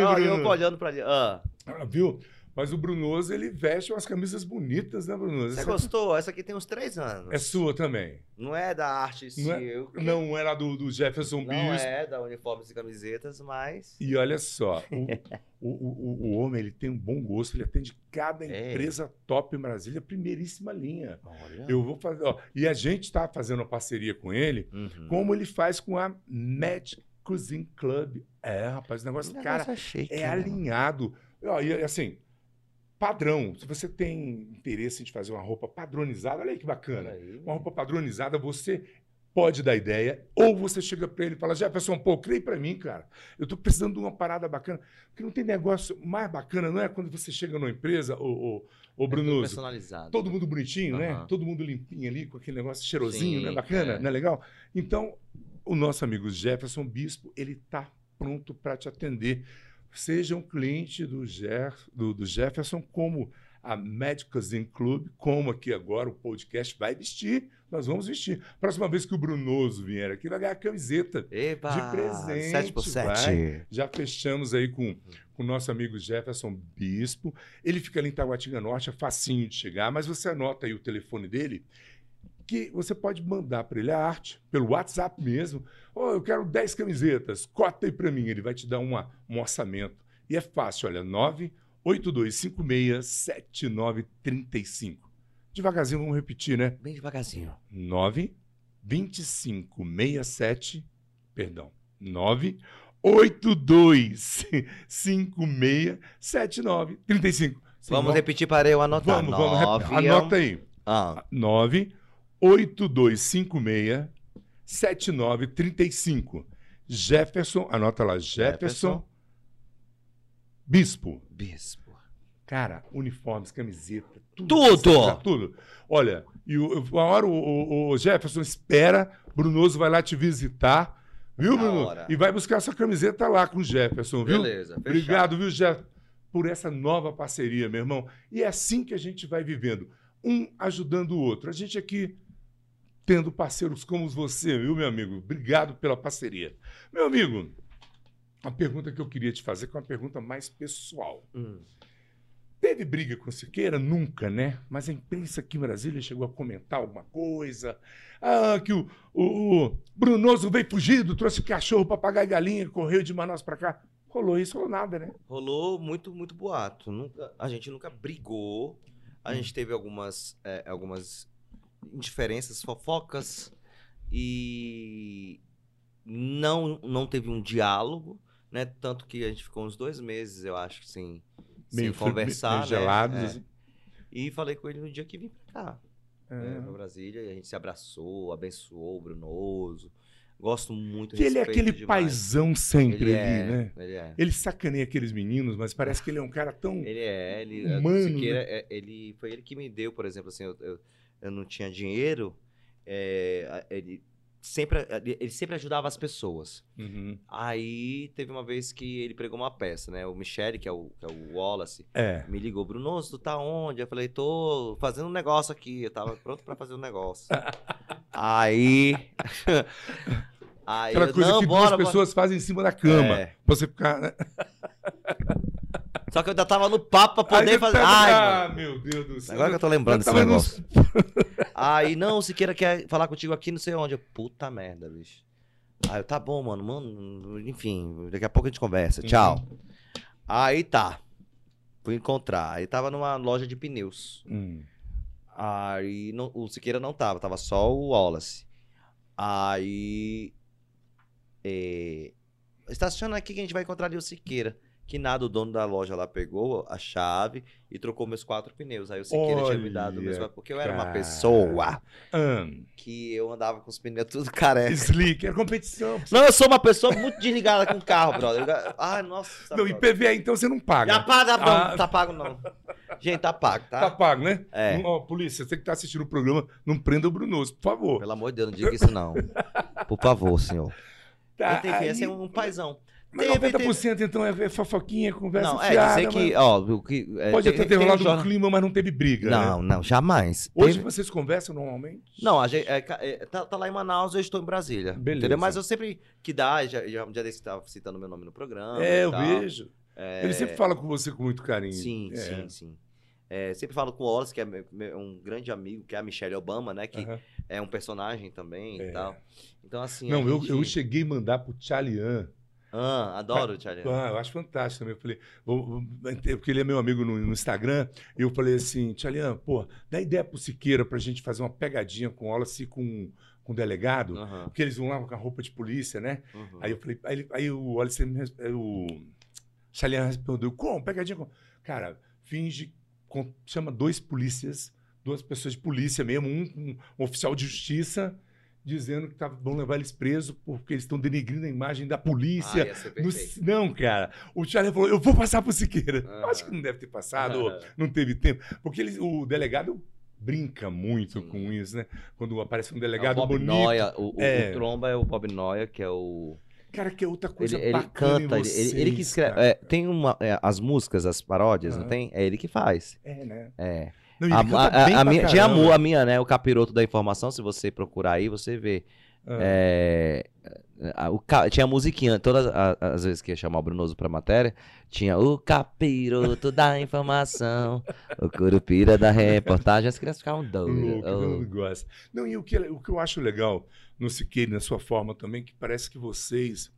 Ó, eu olhando pra ali. Ah, Ah, viu? Mas o Brunoso, ele veste umas camisas bonitas, né, Brunoso? você Essa gostou? Essa aqui tem uns três anos. É sua também. Não é da arte Não é-. Não era do, do Jefferson Não Bispo. é da uniformes e camisetas, mas. E olha só, o, o, o, o homem ele tem um bom gosto, ele atende cada É. empresa top em Brasília, primeiríssima linha. Olha. Eu vou fazer, ó, e a gente está fazendo uma parceria com ele, Uhum. como ele faz com a Magic Cuisine Club. É, rapaz, o negócio, O cara, negócio é chique, é né? alinhado. E assim, padrão. Se você tem interesse de fazer uma roupa padronizada, olha aí que bacana. Aí. Uma roupa padronizada, você pode dar ideia, ou você chega para ele e fala, Jefferson, pô, creio para mim, cara. Eu tô precisando de uma parada bacana. Porque não tem negócio mais bacana, não é quando você chega numa empresa, ô, ô, ô É personalizado. todo mundo bonitinho, né? Aham. Todo mundo limpinho ali, com aquele negócio cheirosinho, Sim, né? Bacana, é. não é legal? Então, o nosso amigo Jefferson Bispo, ele tá pronto para te atender. Seja um cliente do, Jer, do, do Jefferson, como a Magic Cuisine Club, como aqui agora o podcast vai vestir. Nós vamos vestir. Próxima vez que o Brunoso vier aqui, vai ganhar a camiseta. Eba, de presente, 7 por 7 Já fechamos aí com, com o nosso amigo Jefferson Bispo. Ele fica ali em Taguatinga Norte, é facinho de chegar, mas você anota aí o telefone dele, que você pode mandar para ele a arte, pelo WhatsApp mesmo. Oh, eu quero 10 camisetas, cota aí para mim. Ele vai te dar uma, um orçamento. E é fácil, olha, 982567935. Devagarzinho, vamos repetir, né? Bem devagarzinho. 9 2567, perdão, 9 82 56 79 35. Sim, vamos repetir para eu anotar. Vamos, vamos, Nove, rep- anota aí. Ah, 9 8256 79 35. Jefferson, anota lá, Jefferson, Jefferson. Bispo. bispo. Cara, uniformes, camiseta, tudo. Tudo! Tudo. Olha, e o, uma hora o, o- o Jefferson espera, Brunoso vai lá te visitar, viu, Na Bruno? hora. E vai buscar sua camiseta lá com o Jefferson, viu? Beleza, fechado. Obrigado, viu, Jeff, por essa nova parceria, meu irmão. E é assim que a gente vai vivendo, um ajudando o outro. A gente aqui tendo parceiros como você, viu, meu amigo? Obrigado pela parceria. Meu amigo, a pergunta que eu queria te fazer que é uma pergunta mais pessoal. Hum. Teve briga com Siqueira? Nunca, né? Mas a imprensa aqui em Brasília chegou a comentar alguma coisa. Ah, que o, o, o Brunoso veio fugido, trouxe cachorro, papagaio e galinha, correu de Manaus pra cá. Rolou isso, rolou nada, né? Rolou muito, muito boato. Nunca, a gente nunca brigou. A Hum. gente teve algumas, é, algumas indiferenças, fofocas e não, não teve um diálogo, né? Tanto que a gente ficou uns dois meses, eu acho, sem, sem fri- conversar, meio né? gelados. É. assim. E falei com ele no dia que vim pra cá, né, É. pra Brasília, e a gente se abraçou, abençoou o Brunoso. Gosto muito, Que ele é aquele demais. paizão sempre Ele ali, é, né? Ele é. Ele sacaneia aqueles meninos, mas parece que ele é um cara tão. Ele é, ele, Humano, Siqueira, né? é, ele foi ele que me deu, por exemplo, assim, eu, eu, eu não tinha dinheiro, é, ele sempre ele sempre ajudava as pessoas. Uhum. Aí teve uma vez que ele pregou uma peça, né? O Michele, que é o, que é o Wallace, É. me ligou, Brunoso, tu tá onde? Eu falei, tô fazendo um negócio aqui. Eu tava pronto pra fazer um negócio. Aí. Aí Aquela eu, coisa não, que bora, duas bora. pessoas fazem em cima da cama. É. Pra você ficar. né? Só que eu ainda tava no papo pra poder fazer. Ai, ah, meu Deus do céu. Agora que eu tô lembrando desse negócio. Aí, não, o Siqueira quer falar contigo aqui, não sei onde. Eu, Puta merda, bicho. Aí eu, tá bom, mano, mano, enfim, daqui a pouco a gente conversa, tchau. Aí tá. Fui encontrar. Aí tava numa loja de pneus. Hum. Aí não- o Siqueira não tava, tava só o Wallace. Aí. É, estaciona aqui que a gente vai encontrar ali o Siqueira. Que nada, o dono da loja lá pegou a chave e trocou meus quatro pneus. Aí o Siqueira tinha me dado meus Olha, quatro. Porque eu era uma pessoa Ah, que eu andava com os pneus tudo careca. Slick, é competição. Não, eu sou uma pessoa muito desligada com o carro, brother. Eu- Ai, nossa. Não, brother. IPVA então você não paga. Já paga, não. Ah. Tá pago, não. Gente, tá pago, tá? Tá pago, né? É. Não, ó, polícia, você que tá assistindo o programa, não prenda o Brunoso, por favor. Pelo amor de Deus, não diga isso, não. Por favor, senhor. Tá, Então, enfim, aí- esse é um paizão. Mas Teve- 90% então é é fofoquinha, conversa Não, é fiada, dizer que, mas- ó, o que. é, Pode tem- até ter tem rolado jornal- um clima, mas não teve briga, Não, né? não, jamais. Hoje Teve- vocês conversam normalmente? Não, a gente, é, é, tá, tá lá em Manaus, eu estou em Brasília. Beleza. Entendeu? Mas eu sempre que dá, já, já, já desse tava citando meu nome no programa. É, eu tal. vejo. É, Ele sempre fala com você com muito carinho. Sim, É. sim, sim. É, sempre falo com o Wallace, que é um grande amigo, que é a Michelle Obama, né? Que Aham. é um personagem também É. e tal. Então, assim. Não, a eu, gente- eu cheguei a mandar pro Chalian. Ah, adoro, Charlie. Ah, eu acho fantástico também. Eu falei, vou- vou- porque ele é meu amigo no, no Instagram, e eu falei assim, Tchalian, pô, dá ideia pro Siqueira pra gente fazer uma pegadinha com o Wallace e com, com o delegado, Aham, porque eles vão lá com a roupa de polícia, né? uhum. Aí eu falei, aí, aí o Wallace, me o Tchalian respondeu, como? Pegadinha com... Cara, finge, com- chama dois polícias, duas pessoas de polícia mesmo, um, um- um oficial de justiça, dizendo que tá, vão levar eles presos porque eles estão denegrindo a imagem da polícia. Ah, No- não, cara. O Charlie falou: eu vou passar pro Siqueira. Acho que não deve ter passado, não teve tempo. Porque ele- o delegado brinca muito Sim. com isso, né? Quando aparece um É o delegado Bob bonito. Noia, o, É. o Tromba é o Bob Noia, que é o. Cara, que é outra coisa Ele, ele canta, ele, ele- ele que vocês, escreve. é, tem uma. é, as músicas, as paródias, não tem? É ele que faz. É, né? É. Não, A, a- a minha, tinha a, caramba. mu- a minha, né? O capiroto da informação, se você procurar aí, você vê. Ah. É, a- o tinha a musiquinha, todas as vezes que ia chamar o Brunoso pra matéria, tinha o capiroto da informação, o curupira da reportagem, as crianças ficavam doidas. Louco, Oh. gosta. Não, e o que, o que eu acho legal no Siqueira, na sua forma também, que parece que vocês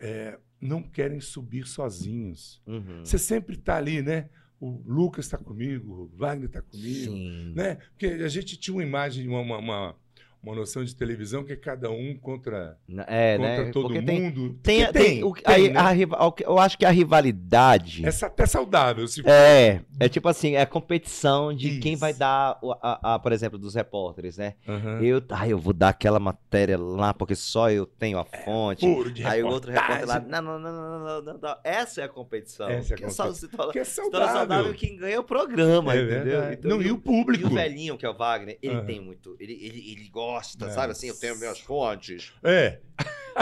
é, não querem subir sozinhos. Uhum. Você sempre tá ali, né? O Lucas está comigo, o Wagner está comigo. Sim. né? Porque a gente tinha uma imagem, uma, uma, uma, noção de televisão que é cada um contra, É, contra né? todo Porque tem, mundo. tem, tem, o- tem, aí, né? a que- eu acho que a rivalidade Essa até saudável. Se é, é tipo assim, é a competição de quem Isso. vai dar, o- a, a- por exemplo, dos repórteres, né? Aham. Eu, ah, eu vou dar aquela matéria lá porque só eu tenho a fonte. Puro de Aí o outro repórter lá, não, não, não, não, não, não, não. Essa é a competição. Essa é a Porque só competição. você fala, Que é saudável. saudável quem ganha é o programa, É entendeu? Então, Não, e, o, público? e o velhinho, que é o Wagner, ele Aham. tem muito. Ele, ele, ele gosta, É. sabe assim? Eu tenho minhas fontes. É.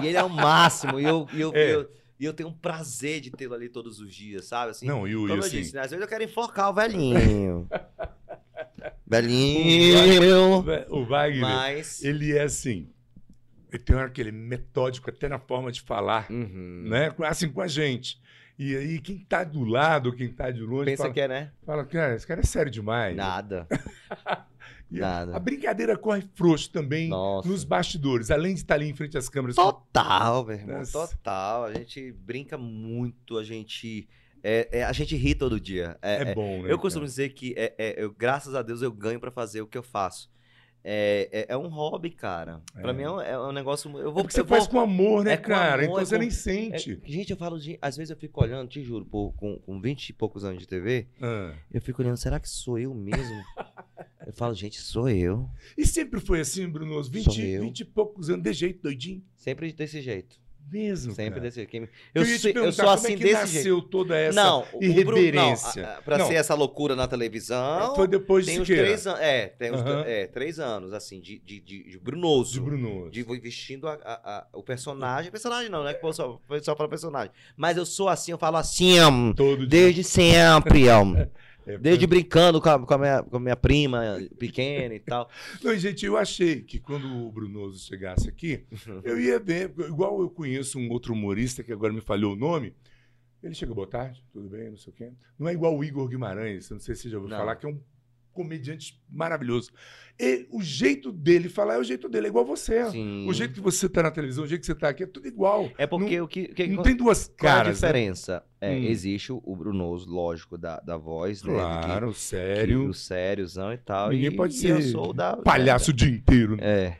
E ele é o máximo. E eu, e eu, É. eu, eu tenho um prazer de tê-lo ali todos os dias, sabe? Assim, Não, e o como eu assim, disse, né? Às vezes eu quero enforcar o velhinho. velhinho. o Wagner, Mas. ele é assim. Ele tem hora que ele é metódico até na forma de falar, Uhum. né? Assim com a gente. E aí, quem tá do lado, quem tá de longe, Pensa fala, que é, né? fala, cara, esse cara é sério demais. Nada. Nada. A brincadeira corre frouxo também Nossa. nos bastidores, além de estar ali em frente às câmeras. Total, meu irmão. Nossa. Total. A gente brinca muito, a gente. É, é- a gente ri todo dia. É, É, é- bom, né? eu costumo dizer que, é, é, eu, graças a Deus, eu ganho pra fazer o que eu faço. É, é, é um hobby, cara. Pra É. mim é um, é um negócio. Eu É vou, porque você eu vou- faz com amor, né, é cara? amor, então é você nem é- sente. gente, eu falo de. Às vezes eu fico olhando, te juro, com, com 20 e poucos anos de TV, Ah, eu fico olhando, será que sou eu mesmo? Eu falo, gente, sou eu. E sempre foi assim, Bruno? 20, eu. 20 e poucos anos, de jeito, doidinho. Sempre desse jeito. Mesmo, Sempre cara. desse jeito. Eu, Eu, eu sou como assim é que desse nasceu jeito. toda essa não, o Bruno, irreverência? não, a- a- pra Não. ser essa loucura na televisão, Foi depois de tem uns Siqueira, três anos. É, tem uns Aham. é, três anos, assim, de, de, de, de Brunoso. de Bruno. De vestindo a- a- a- o personagem. Personagem não, né? Que o pessoal fala personagem. Mas eu sou assim, eu falo assim, Todo dia. desde sempre, hum, É, desde brincando com a, com, a minha, com a minha prima pequena e tal. Não, gente, eu achei que quando o Brunoso chegasse aqui, eu ia ver, igual eu conheço um outro humorista que agora me falhou o nome. Ele chega, boa tarde, tudo bem, não sei o quê. Não é igual o Igor Guimarães, não sei se você já ouviu Não. falar, que é um comediante maravilhoso. Ele- o jeito dele falar é o jeito dele, é igual você. Sim. O jeito que você tá na televisão, o jeito que você tá aqui, é tudo igual. É porque não, o que. que não tem duas é a caras. né? diferença? É, Hum. Existe o, Brunoso, lógico, da, da voz, né? que- Claro, que sério. o sériozão e tal. Ninguém e, pode e ser eu sou o da. Palhaço o dia inteiro. né? É.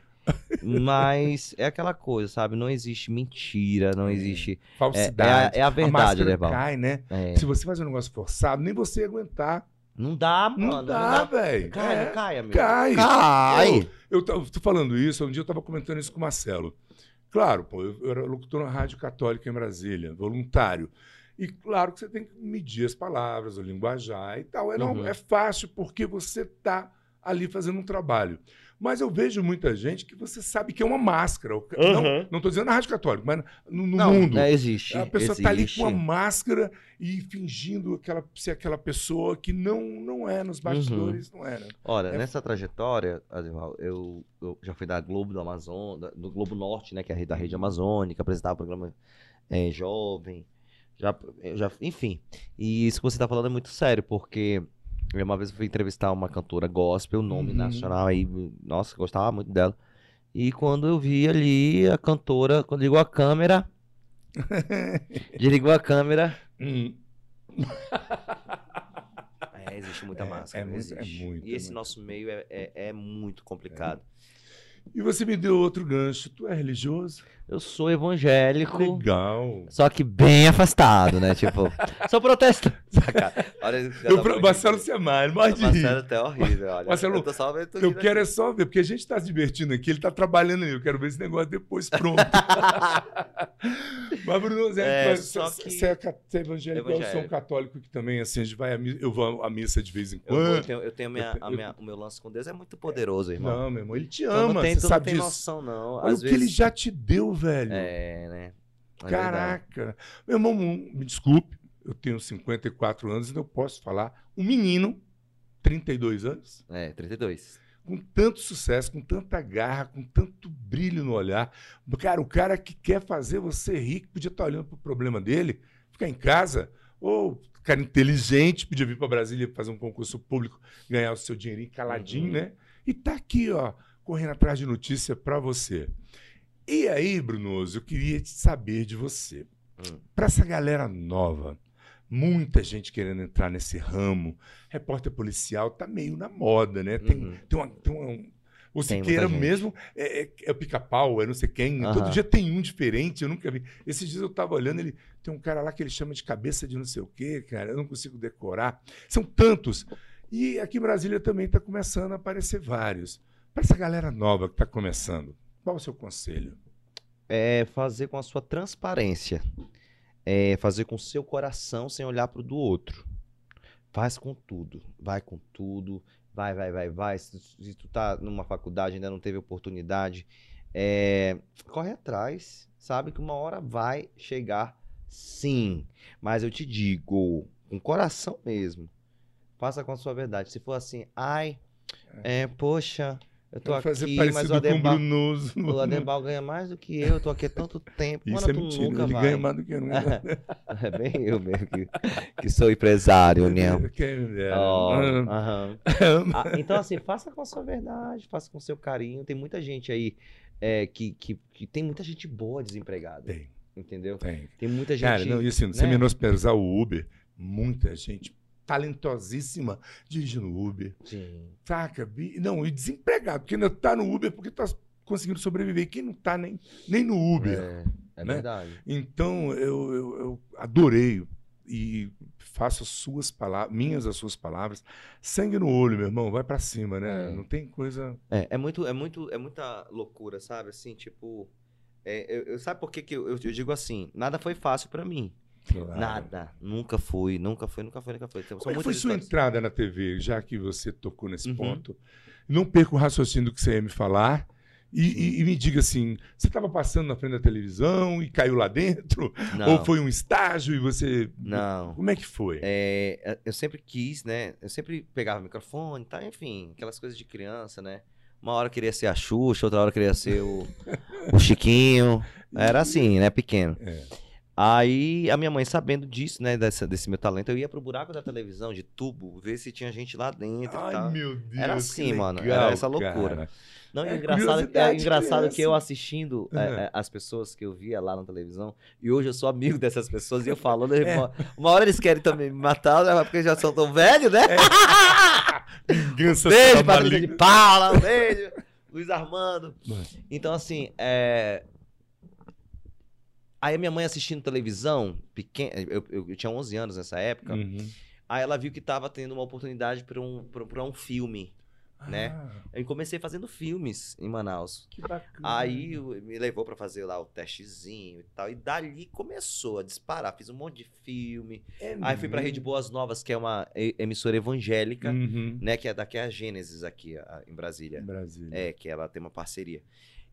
Mas é aquela coisa, sabe? Não existe mentira, não É. existe. É, é, Falsidade. a, é a verdade, máscara Leval. cai, né? É. Se você faz um negócio forçado, nem você ia aguentar. Não dá, mano. Não dá, velho. Cai, É, não cai, amigo. Cai. Cai. Eu, eu tô falando isso, um dia eu estava comentando isso com o Marcelo. Claro, pô, eu, eu era locutor na Rádio Católica em Brasília, voluntário. E claro que você tem que medir as palavras, o linguajar e tal. É, não, Uhum. é fácil porque você está ali fazendo um trabalho. Mas eu vejo muita gente que você sabe que é uma máscara. Uhum. Não, não estou dizendo na Rádio Católica, mas no, no não, mundo. é, existe. A pessoa está ali com uma máscara e fingindo aquela, ser aquela pessoa que não, não é nos bastidores, não é, né? Olha, É- nessa trajetória, Adival, eu, eu já fui da Globo do Amazon, da- do Globo Norte, né, que é a rede- da rede amazônica, apresentava o programa é, jovem, já, já, enfim. E isso que você tá falando é muito sério, porque eu uma vez eu fui entrevistar uma cantora gospel, nome Uhum. nacional aí, nossa, gostava muito dela. E quando eu vi ali a cantora, quando ligou a câmera, desligou a câmera, Hum. é, existe muita É, máscara, é muito- é existe. muito, e é esse muito. nosso meio é, é, é muito complicado. E você me deu outro gancho. Tu é religioso? Eu sou evangélico, Legal. só que bem afastado, né? Tipo, sou protestante. Olha, já Eu, tá Marcelo se amar, rir. Marcelo até é horrível, olha. Marcelo, eu tô só eu tô Eu quero é só ver, porque a gente está se divertindo aqui, ele está trabalhando ali. Eu quero ver esse negócio depois pronto. Mas, Bruno, Zé, É, mas só você, que- você é, ca- você é evangélico, eu sou um católico que também, assim, a gente vai à eu vou à missa de vez em Eu, vou- eu quando. tenho, eu tenho a minha, Eu- minha- o meu lance com Deus é muito poderoso, irmão. Não, meu irmão, ele te Tu ama, não tem, você tu não sabe tem disso. noção, não. Olha Às o que ele vezes... já te deu, velho. É, né? É verdade. Caraca. Meu irmão, me desculpe, eu tenho 54 anos e eu posso falar. Um menino, 32 anos, É, 32. com tanto sucesso, com tanta garra, com tanto brilho no olhar. Cara, o cara que quer fazer você rir, que podia estar olhando para o problema dele, ficar em casa, ou cara inteligente, podia vir para Brasília fazer um concurso público, ganhar o seu dinheirinho caladinho, Uhum. né? E tá aqui, ó, correndo atrás de notícia para você. E aí, Brunoso, eu queria te saber de você. Hum. Para essa galera nova, muita gente querendo entrar nesse ramo, repórter policial tá meio na moda, né? Tem, Uhum. tem uma. Tem uma o Tem Siqueira mesmo é, é, é o pica-pau, é não sei quem. Aham. Todo dia tem um diferente, eu nunca vi. Esses dias eu tava olhando, ele tem um cara lá que ele chama de cabeça de não sei o quê, cara, eu não consigo decorar. São tantos. E aqui em Brasília também está começando a aparecer vários. Para essa galera nova que está começando, qual o seu conselho? É fazer com a sua transparência. É fazer com o seu coração sem olhar pro do outro. Faz com tudo. Vai com tudo. Vai, vai, vai, vai. Se, se tu tá numa faculdade ainda não teve oportunidade, é, corre atrás. Sabe que uma hora vai chegar sim. Mas eu te digo, com coração mesmo. Faça com a sua verdade. Se for assim, ai, é, poxa, eu tô aqui, mas o com o Adembal ganha mais do que eu, eu tô aqui há tanto tempo. Isso Mano, é mentira, nunca ele vai. ganha mais do que eu. Não É bem eu mesmo que, que sou empresário, né? Ah. Ah, então, assim, faça com a sua verdade, faça com o seu carinho. Tem muita gente aí é, que, que, que tem muita gente boa desempregada. Tem, Entendeu? tem. Tem muita gente. Cara, não, e assim, sem né? menosprezar o Uber, muita gente talentosíssima dirigindo Uber. Sim. Saca? Não, e desempregado, porque ainda tá no Uber porque tá conseguindo sobreviver. Quem não tá nem, nem no Uber. É, é né? verdade. Então, eu, eu, eu adorei e faço as suas palavras, minhas as suas palavras. Sangue no olho, meu irmão, vai pra cima, né? É. Não tem coisa. É, é muito, é muito, é muita loucura, sabe? Assim, tipo, é, eu, eu- sabe por que, que eu, eu- eu digo assim? Nada foi fácil pra mim. Claro. Nada, nunca foi, nunca foi, nunca foi, nunca foi. Então, Como é foi sua histórias. entrada na TV, já que você tocou nesse Uhum. ponto? Não perca o raciocínio do que você ia me falar. E, e- e me diga assim: você estava passando na frente da televisão e caiu lá dentro? Não, Ou foi um estágio e você. não. Como é que foi? É, eu sempre quis, né? Eu sempre pegava o microfone, tá? Enfim, aquelas coisas de criança, né? Uma hora queria ser a Xuxa, outra hora queria ser o, o Chiquinho. Era assim, né? Pequeno. É. Aí a minha mãe, sabendo disso, né? Dessa, desse meu talento, eu ia pro buraco da televisão de tubo, ver se tinha gente lá dentro e Ai, meu Deus. Era assim, mano, era essa loucura. cara. Não, É o engraçado, é, engraçado que eu assistindo é, é, as pessoas que eu via lá na televisão, e hoje eu sou amigo dessas pessoas, e eu falando, É. uma, uma hora eles querem também me matar, né, porque já são tão velhos, né? Vingança Beijo, Patrícia de. Paula, um beijo, Luiz Armando. Mano. Então, assim, é... Aí a minha mãe assistindo televisão, pequena, eu, eu- eu tinha 11 anos nessa época, Uhum. aí ela viu que tava tendo uma oportunidade para um, pra- pra um filme. Né? Ah, Eu comecei fazendo filmes em Manaus. que bacana. Aí o- me levou pra fazer lá o testezinho e tal. E dali começou a disparar. Fiz um monte de filme. É Aí fui pra Rede? Boas Novas, que é uma e- emissora evangélica, Uhum. né? Que é daqui a Gênesis aqui a- em Brasília. Brasília. É, que ela tem uma parceria.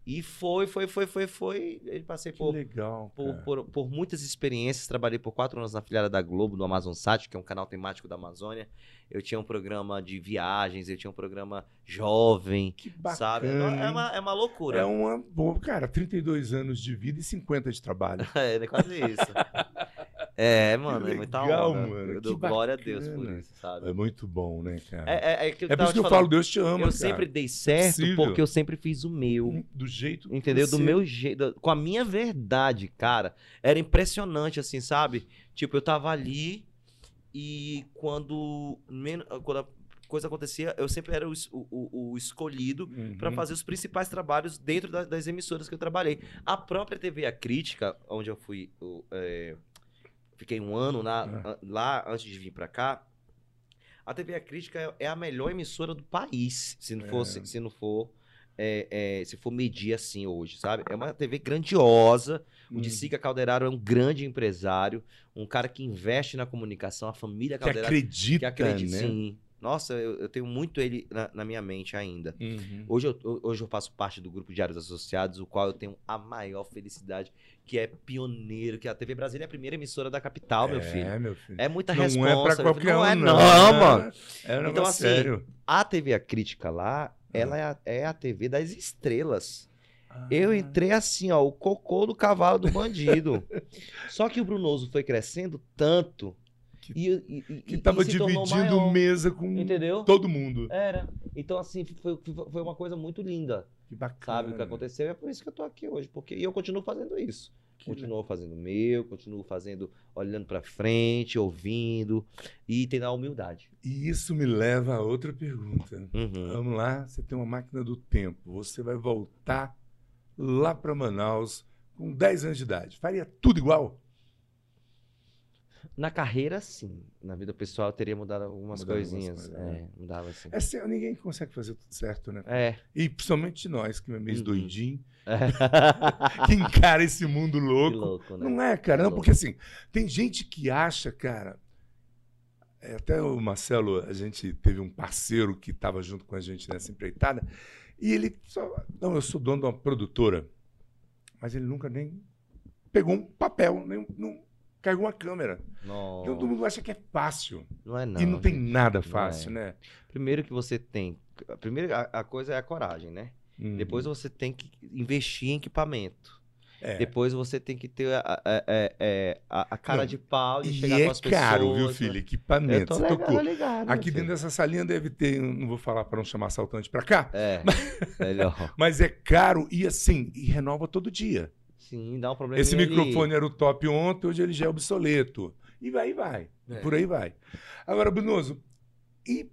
E foi, foi, foi, foi, foi. Eu passei Que por, legal. por, por, por muitas experiências. Trabalhei por quatro anos na filiada da Globo, do Amazon Sat, que é um canal temático da Amazônia. Eu tinha um programa de viagens, eu tinha um programa jovem, Que bacana. sabe? É uma, é uma, é uma loucura. É uma boa, cara, 32 anos de vida e 50 de trabalho. É, é quase isso. É, mano, é muita legal, onda. mano, Eu dou glória a Deus por isso, sabe? É muito bom, né, cara? É, é, é que É por isso que eu falo, Deus te ama, Eu cara. sempre dei certo Possível. porque eu sempre fiz o meu. Do jeito que Entendeu? Do meu jeito, com a minha verdade, cara. Era impressionante, assim, sabe? Tipo, eu tava ali e quando, quando a coisa acontecia, eu sempre era o- o- o escolhido Uhum. para fazer os principais trabalhos dentro da- das emissoras que eu trabalhei. A própria TV A Crítica, onde eu fui, o, é, fiquei um ano na- a- lá antes de vir para cá. A TV A Crítica é- é a melhor emissora do país, se não É. for, se, se não for, é, é, se for medir assim hoje, sabe? É uma TV grandiosa. O Hum. de Sica Calderaro é um grande empresário, um cara que investe na comunicação, a família Que Calderaro acredita, que acredita, né? sim. Nossa, eu, eu tenho muito ele na, na minha mente ainda. Uhum. Hoje eu, hoje eu faço parte do grupo Diários Associados, o qual eu tenho a maior felicidade, que é pioneiro, que a TV Brasília é a primeira emissora da capital, meu filho. É, meu filho. É muita não responsa. é pra qualquer não um, é, não. não, mano. É um negócio Então, assim, sério. A TV A Crítica lá, ela é a, é a TV das estrelas. Ah. Eu entrei assim, ó, o cocô do cavalo do bandido. Só que o Brunoso foi crescendo tanto Que- e, e, Que tava dividindo maior, mesa com Entendeu? todo mundo. Era. Então, assim, foi, foi uma coisa muito linda. Que bacana. Sabe o que aconteceu? É por isso que eu tô aqui hoje. Porque, e eu continuo fazendo isso. Que Continuo fazendo o meu, continuo fazendo, olhando pra frente, ouvindo e tendo a humildade. E isso me leva a outra pergunta. Uhum. Vamos lá, você tem uma máquina do tempo. Você vai voltar lá para Manaus com 10 anos de idade. Faria tudo igual? Na carreira, sim. Na vida pessoal, teria mudado algumas Mudado algumas coisinhas. coisas, né? é, mudava assim. É ninguém consegue fazer tudo certo, né? É. E principalmente nós, que é meio Uhum. doidinho, que que encara esse mundo louco. louco, né? Não é, cara. É Não, porque assim, tem gente que acha, cara. é, até o Marcelo, a gente teve um parceiro que estava junto com a gente nessa empreitada, e ele só. Não, eu sou dono de uma produtora. Mas ele nunca nem pegou um papel, nem carregou uma câmera. Não, Então todo mundo acha que é fácil. não é não. e não tem gente. nada fácil, é. né? Primeiro que você tem. Primeiro, a, a coisa é a coragem, né? Uhum. Depois você tem que investir em equipamento. É. Depois você tem que ter a, a- a- é, a- a cara Não, de pau de E chegar é com as pessoas. caro, viu, né? filho? Eu Equipamento. Você ligado, ligado, Aqui dentro filho. dessa salinha deve ter, não vou falar para não chamar assaltante para cá, É, melhor. mas é caro e assim, e renova todo dia. Sim, dá um problema. Esse microfone era o top ontem, hoje ele já é obsoleto. E vai, e vai. É. Por aí vai. Agora, Brunoso, e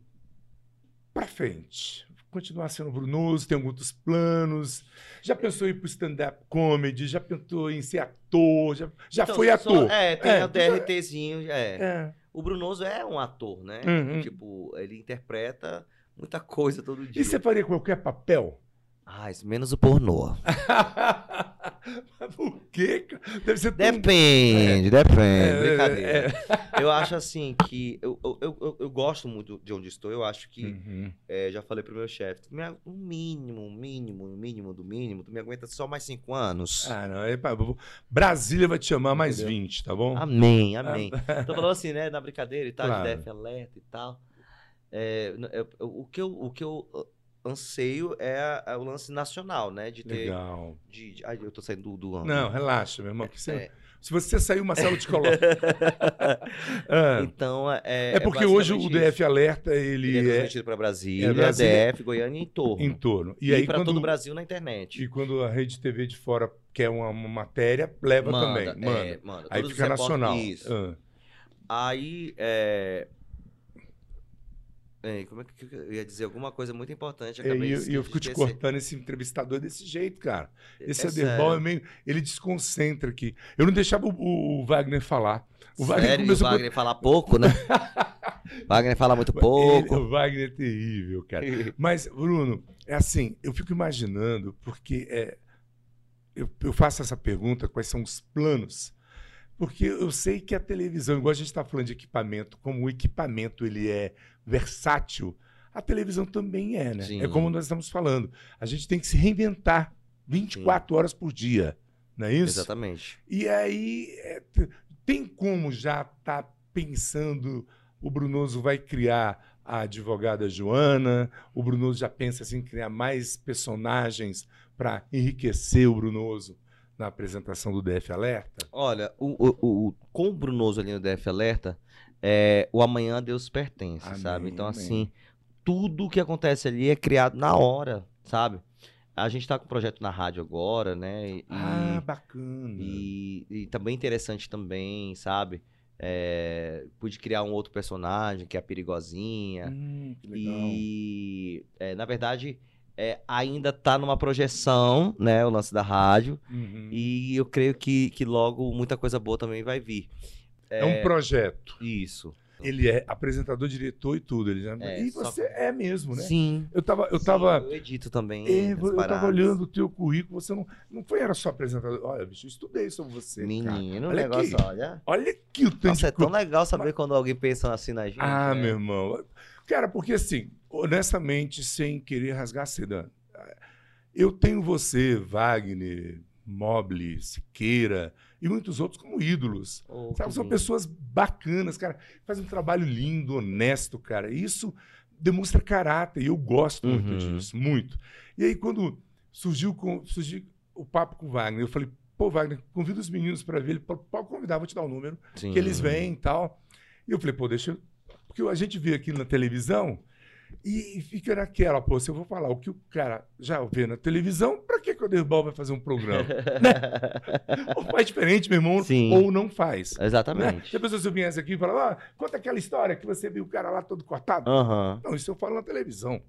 pra frente? continuar sendo Brunoso? Tem alguns planos? Já pensou em ir pro stand-up comedy? Já pensou em ser ator? Já, já Então, foi só- ator? É, tem É, o DRTzinho. É. É. O Brunoso é um ator, né? Uhum. Tipo, ele interpreta muita coisa todo dia. E você faria qualquer papel? Ah, menos o pornô. Mas Por quê? Deve ser tão... Depende, depende. É, Brincadeira. é. Eu acho assim que. Eu, eu, eu, eu- gosto muito de onde estou. Eu acho que. Uhum. é, já falei pro meu chefe. O mínimo, o mínimo, o mínimo do mínimo. Tu me aguenta só mais cinco anos. Ah, não. É, Brasília vai te chamar mais Entendeu? 20, tá bom? Amém, amém. Tô falando assim, né? Na brincadeira e tal, Claro. de DF alerta e tal. É, o, que eu, o que eu anseio é, a- é o lance nacional, né? De ter. Legal. De, de- ai, eu tô saindo do. do Não, relaxa, meu irmão. você- É. Se você sair, o Marcelo te coloca. Ah, Então, é. é porque hoje o DF Alerta, ele, Ele é é transmitido para Brasília, é Brasília- DF, Goiânia e em torno. em torno. E, E, aí, para todo o Brasil na internet. e quando a Rede TV de fora quer uma, uma matéria, leva também. é, Manda. manda. aí fica nacional. Isso. Ah. Aí, é... é, Como é que eu ia dizer? Alguma coisa muito importante. É, E eu, eu fico te cortando esse entrevistador desse jeito, cara. Esse É Aderbal é meio. Ele desconcentra aqui. Eu não deixava o, o- Wagner falar. O Wagner Sério, e o começou a Wagner fala pouco, né? Wagner fala muito Ele- pouco. o Wagner é terrível, cara. Mas, Bruno, é assim, eu fico imaginando, porque é, eu, eu faço essa pergunta, quais são os planos? Porque eu sei que a televisão, igual a gente está falando de equipamento, como o equipamento ele é versátil, a televisão também é, né? Sim. É como nós estamos falando. A gente tem que se reinventar 24 horas por dia, não é isso? Exatamente. E aí, é, tem como já estar pensando, o Brunoso vai criar a advogada Joana, o Brunoso já pensa assim, em criar mais personagens para enriquecer o Brunoso na apresentação do DF Alerta? Olha, o, o, o- com o Brunoso ali no DF Alerta, é, o amanhã a Deus pertence, Amém, sabe? Então, amém. assim, tudo que acontece ali é criado na hora, sabe? A gente tá com um projeto na rádio agora, né? E, Ah, bacana. e, e bem interessante também, sabe? É, pude criar um outro personagem, que é a Perigosinha. Hum, que legal. E, é, na verdade, é, ainda tá numa projeção, né? O lance da rádio. Uhum. E eu creio que, que logo muita coisa boa também vai vir. É um projeto. Isso. Ele é apresentador, diretor e tudo. Ele já... É, e você é mesmo, né? Sim. Eu tava, eu Sim, tava, eu edito também. É, eu tava olhando o teu currículo, você não, não foi, era só apresentador. Olha, bicho, eu estudei sobre você. Menino, o Olha negócio, aqui. olha. Olha aqui o tanto Nossa, é tão legal saber quando alguém pensa assim na gente. Ah, né? meu irmão. Cara, porque assim, honestamente, sem querer rasgar a seda, eu tenho você, Wagner, Mobley, Siqueira e muitos outros como ídolos. Oh, Sabe, são lindo. pessoas bacanas, cara. Fazem um trabalho lindo, honesto, cara. Isso demonstra caráter e eu gosto muito Uhum. disso, muito. E aí, quando surgiu, com, surgiu o papo com o Wagner, eu falei, pô, Wagner, convida os meninos para ver. Ele falou, pode convidar, vou te dar o número, Sim. que eles vêm e tal. E eu falei, pô, deixa. eu- Porque a gente vê aqui na televisão e, fica naquela, pô, se eu vou falar o que o cara já vê na televisão, pra que, que o Derbal vai fazer um programa? ou faz diferente, meu irmão, Sim. ou não faz. Né? Exatamente. Se a pessoa se viesse aqui e falar, ah, conta aquela história que você viu o cara lá todo cortado. Não, isso eu falo na televisão.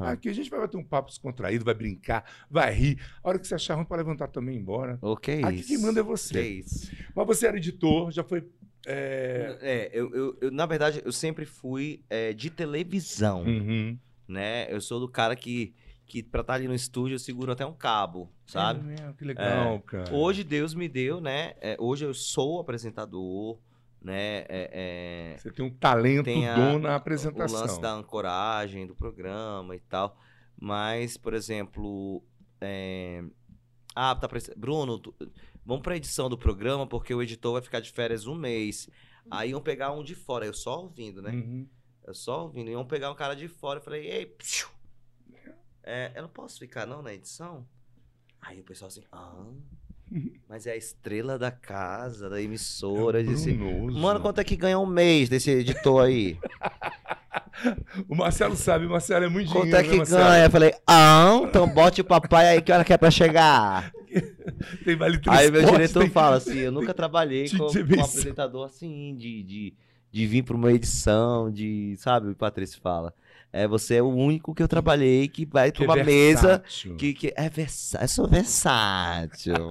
Aqui a gente vai bater um papo descontraído, vai brincar, vai rir. A hora que você achar ruim, pode levantar também embora. O que é Aqui isso? quem manda é Que você. isso? Mas você era editor, já foi. É, É, eu, eu, eu, na verdade, eu sempre fui é, de televisão, uhum. né? Eu sou do cara que, que pra estar ali no estúdio, eu seguro até um cabo, sabe? É mesmo, que legal, cara. Hoje Deus me deu, né? é, hoje eu sou apresentador, né? É, é, Você tem um talento tem a- na o apresentação. lance da ancoragem do programa e tal. Mas, por exemplo, é, ah, tá Bruno, tu- vamos pra edição do programa porque o editor vai ficar de férias um mês. Aí iam pegar um de fora, eu só ouvindo, né? Uhum. Eu só ouvindo. Iam pegar um cara de fora. Eu falei, ei, psiu, é, eu não posso ficar não na edição? Aí o pessoal assim, ah, mas é a estrela da casa, da emissora. É disse. Mano, quanto é que ganha um mês desse editor aí? O Marcelo sabe, o Marcelo é muito Quanto dinheiro, é né, que Marcelo? ganha? Eu falei, ah, então bote o papai aí que hora que é pra chegar. Tem vale Aí meu diretor tem- fala assim, eu nunca trabalhei com, com um apresentador assim, de, de, de vir pra uma edição, de, sabe, o Patrício fala. É, você é o único que eu trabalhei que vai Que é pra uma mesa que, que é versátil. Eu sou versátil.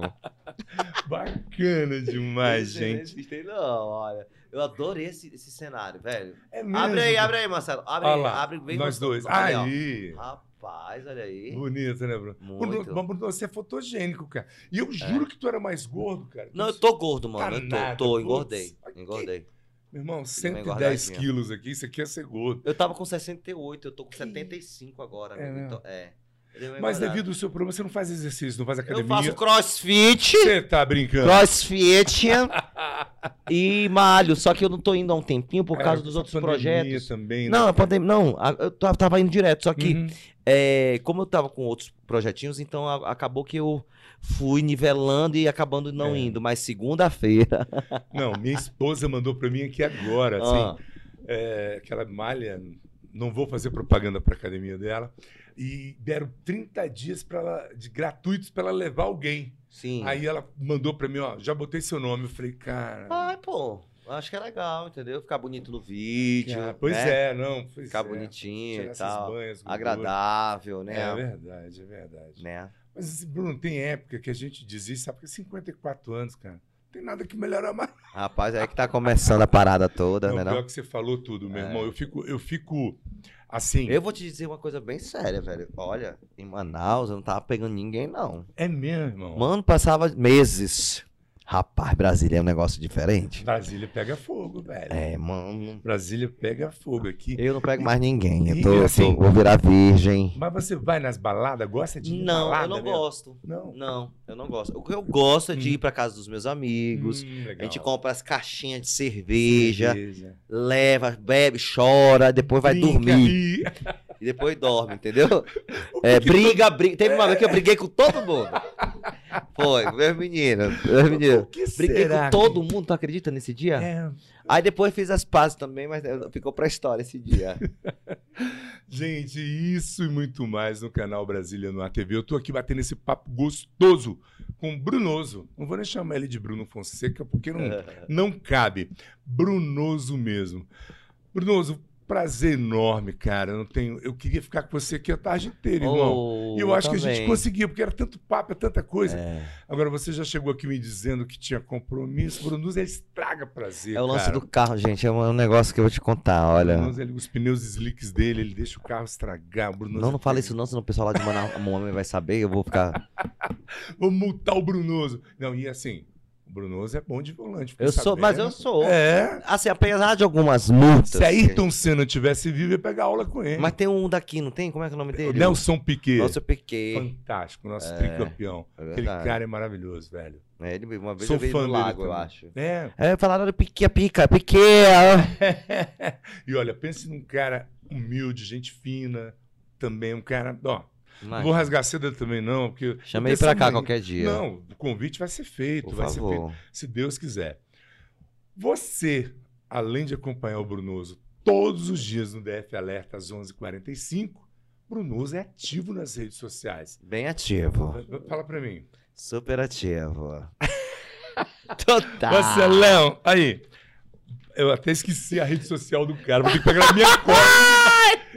Bacana demais, gente. Gostei, não, olha. Eu adorei esse, esse cenário, velho. É mesmo. Abre aí, abre aí, Marcelo. Abre Olha aí, abre bem nós dois. Olha ó. Aí. Rapaz, olha aí. Bonito, né, Bruno? Muito. Bruno, Bruno, você é fotogênico, cara. E eu juro que tu era mais gordo, cara. Não, eu tô gordo, mano. Tá eu tô, nada, tô engordei. Aqui. Engordei. Meu irmão, uma 110 engordadinha. quilos aqui, isso aqui é ser gordo. Eu tava com 68, eu tô com 75 agora. É amigo. mesmo? Então, é. Eu uma Mas devido ao seu problema, você não faz exercício, não faz Eu academia. faço crossfit. Você tá brincando. Crossfit e malho. Só que eu não tô indo há um tempinho por É, causa dos outros projetos. também, né? Não, a pandemia, não, eu tava, indo direto. Só que, Uhum. é, como eu tava com outros projetinhos, então a- acabou que eu fui nivelando e acabando não É. indo. Mas segunda-feira. Não, minha esposa mandou pra mim aqui agora, assim, ah, é, que ela malha, não vou fazer propaganda pra academia dela, e deram 30 dias para ela, de gratuitos para ela levar alguém. sim. Aí ela mandou pra mim, ó, já botei seu nome. Eu falei, cara. Ai, pô, acho que é legal, entendeu? Ficar bonito no vídeo. cara, pois né? é, não. Pois Ficar é. bonitinho Tirar e tal. banhas. Agradável, né? É verdade, é verdade. né? Mas, assim, Bruno, tem época que a gente diz isso, sabe? Porque 54 anos, cara, não tem nada que melhorar mais. Rapaz, é que tá começando a parada toda, Não, né? pior Não? que você falou tudo, meu É. irmão. Eu fico, eu fico assim. Eu vou te dizer uma coisa bem séria, velho. Olha, em Manaus eu não tava pegando ninguém, não. É mesmo, irmão. Mano, passava meses. Rapaz, Brasília é um negócio diferente. Brasília pega fogo, velho. É, mano. Brasília pega fogo aqui. Eu não pego mais ninguém. Eu tô, assim, tô- vou virar virgem. Mas você vai nas baladas, gosta de ir Não, balada eu não mesmo? gosto. Não. Não, eu não gosto. O que eu gosto é de Hum. ir pra casa dos meus amigos. Hum, A gente compra as caixinhas de cerveja, Cerveja. leva, bebe, chora, depois vai Brinca, dormir. E depois dorme, entendeu? É, briga, briga. Teve uma vez que eu briguei com todo mundo. Foi, meus meninos, meus meninos. Briguei será com todo mundo, tu acredita nesse dia? É. Aí depois fiz as pazes também, mas eh, ficou pra história esse dia. Gente, isso e muito mais no canal Brasília no ATV. Eu tô aqui batendo esse papo gostoso com o Brunoso. Não vou nem chamar ele de Bruno Fonseca, porque não, não cabe. Brunoso mesmo. Brunoso, prazer enorme, cara. Eu, não tenho, eu queria ficar com você aqui a tarde inteira, irmão. Oh, E eu acho que a gente também. conseguia, porque era tanto papo, é tanta coisa. É, Agora, você já chegou aqui me dizendo que tinha compromisso. Ele estraga prazer, é o lance cara. do carro, gente. É um, é negócio que eu vou te contar, olha. Brunoso, ele- os pneus slicks dele, ele deixa o carro estragar. O Brunoso Não, não fala isso não, senão o pessoal lá de Manaus vai saber, eu vou ficar... Vamos multar o Brunoso. Não, e assim, o Brunoso é bom de volante. Eu sou, mas eu sou. É. Assim, apesar de algumas multas... Se Ayrton Senna tivesse vivo, ia pegar aula com ele. Mas tem um daqui, não tem? Como é que é o nome dele? Nelson Piquet. Nossa, eu piquei. Fantástico, nosso tricampeão. é Aquele cara é maravilhoso, velho. É, ele, uma vez Sou fã no lago, eu acho. É. É, falaram de pique, pica, pique. ó. e olha, pense num cara humilde, gente fina, também um cara. Ó, não vou rasgar cedo também, não, porque. Chamei essa cá qualquer dia. Não, o convite vai ser feito, Por vai ser feito. favor. se Deus quiser. Você, além de acompanhar o Brunoso todos os dias no DF Alerta às 11h45, Brunoso é ativo nas redes sociais. Bem ativo. Fala pra mim. Super ativo. Total. Marcelão, aí. Eu até esqueci a rede social do cara, vou ter que pegar na minha costa.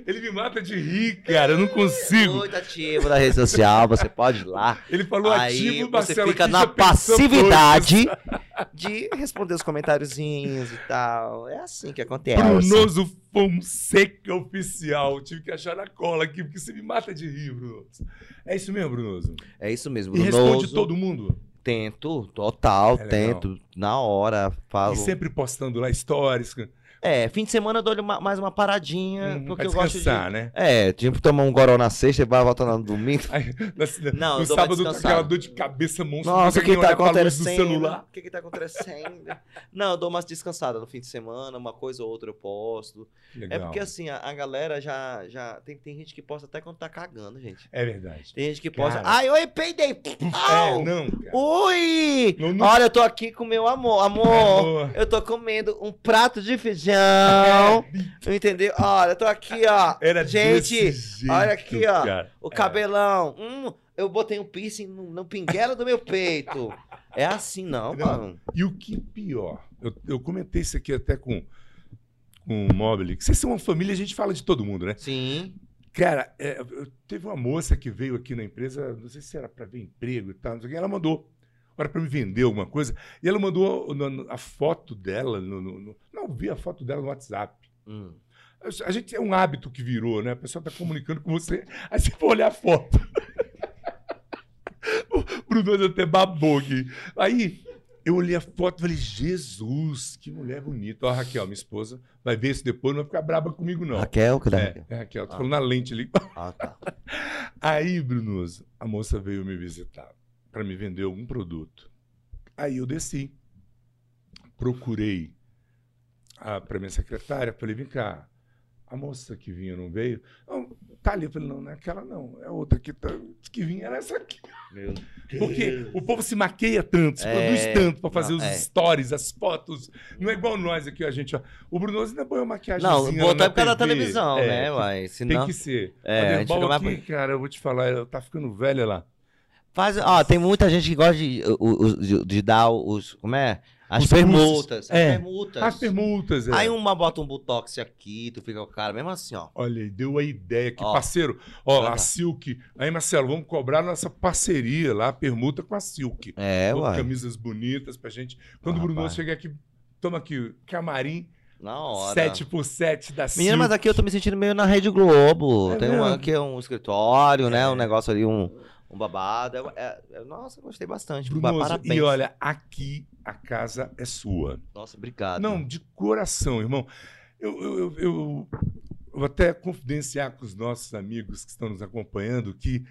Ele me mata de rir, cara, eu não consigo. Muito ativo na rede social, você pode ir lá. Ele falou Aí ativo, você Marcelo. fica na passividade de responder os comentáriozinhos e tal. É assim que acontece. Brunoso Fonseca Oficial. Tive que achar na cola aqui, porque você me mata de rir, Brunoso. É isso mesmo, Brunoso? É isso mesmo. E responde Brunoso. todo mundo. Tento, total, É tento. Na hora, falo. E sempre postando lá stories. É, fim de semana eu dou uma- mais uma paradinha, hum, porque eu gosto de... descansar, né? É, tipo, tomar um goró na sexta e vai voltar no domingo. Aí, na- Não, no sábado, aquela dor de cabeça monstro. Nossa, o que tá acontecendo? O que que tá acontecendo? Não, eu dou umas descansadas no fim de semana, uma coisa ou outra eu posto. Legal. É porque assim, a, a galera já. já tem, tem gente que posta até quando tá cagando, gente. É verdade. Tem gente que posta. Cara. Ai, oi, peidei! Au! É, não, cara. Ui! Não, não- Olha, eu tô aqui com meu amor. Amor, Amor. eu tô comendo um prato de feijão. Entendeu? Olha, eu tô aqui, ó. Era gente, jeito, olha aqui, ó. cara. O cabelão. Hum, eu botei um piercing no, no pinguelo do meu peito. É assim, não, Não. mano. E o que pior, eu, eu comentei isso aqui até com, com o Mobile, vocês são uma família, a gente fala de todo mundo, né? Sim. Cara, é, teve uma moça que veio aqui na empresa, não sei se era para ver emprego e tal, não sei o que, ela mandou. Era para me vender alguma coisa. E ela mandou a foto dela. no- no- no- não, vi a foto dela no WhatsApp. Hum. A gente é um hábito que virou, né? A pessoa está comunicando com você, aí você vai olhar a foto. o Bruno até babou aqui. Aí eu olhei a foto e falei, Jesus, que mulher bonita. Ó, a Raquel, minha esposa, vai ver isso depois, não vai ficar braba comigo, não. Raquel, que É, é Raquel, tô Ah. falando na lente ali. Ah, tá. Aí, Brunoso, a moça veio me visitar para me vender algum produto. Aí eu desci, procurei para minha secretária, falei, vem cá, a moça que vinha não veio? Não, tá ali. Eu falei, não, não é aquela não, é outra que, tá, que vinha, era essa aqui. Meu Porque o povo se maqueia tanto, se É, produz tanto para fazer não, os é. stories, as fotos. Não é igual nós aqui, a gente, ó. O Brunoso ainda põe uma maquiagem. Não, botou é por causa da televisão, né, uai? Tem Senão... que ser. É, a Derbal mais aqui, cara, eu vou te falar, ela tá ficando velha lá. Faz, ó, tem muita gente que gosta de, de, de dar os. Como é? As permutas. As É. permutas. As permutas, é. Aí uma bota um botox aqui, tu fica com o cara mesmo assim, ó. Olha, deu a ideia que, Ó. parceiro, ó, a. Silk. Aí, Marcelo, vamos cobrar nossa parceria lá, a permuta com a Silk. É, Com uai. Camisas bonitas pra gente. Quando Ah, o Bruno chegar aqui, toma aqui, camarim, Na hora. 7x7 da Silk. Menina, mas aqui eu tô me sentindo meio na Rede Globo. É tem um, aqui um escritório, né? É. Um negócio ali, um, um babado. É- é- é- nossa, gostei bastante. Brunoso, Parabéns. e olha, aqui a casa é sua. Nossa, obrigado. Não, de coração, irmão. Eu, eu, eu, eu- eu vou até confidenciar com os nossos amigos que estão nos acompanhando que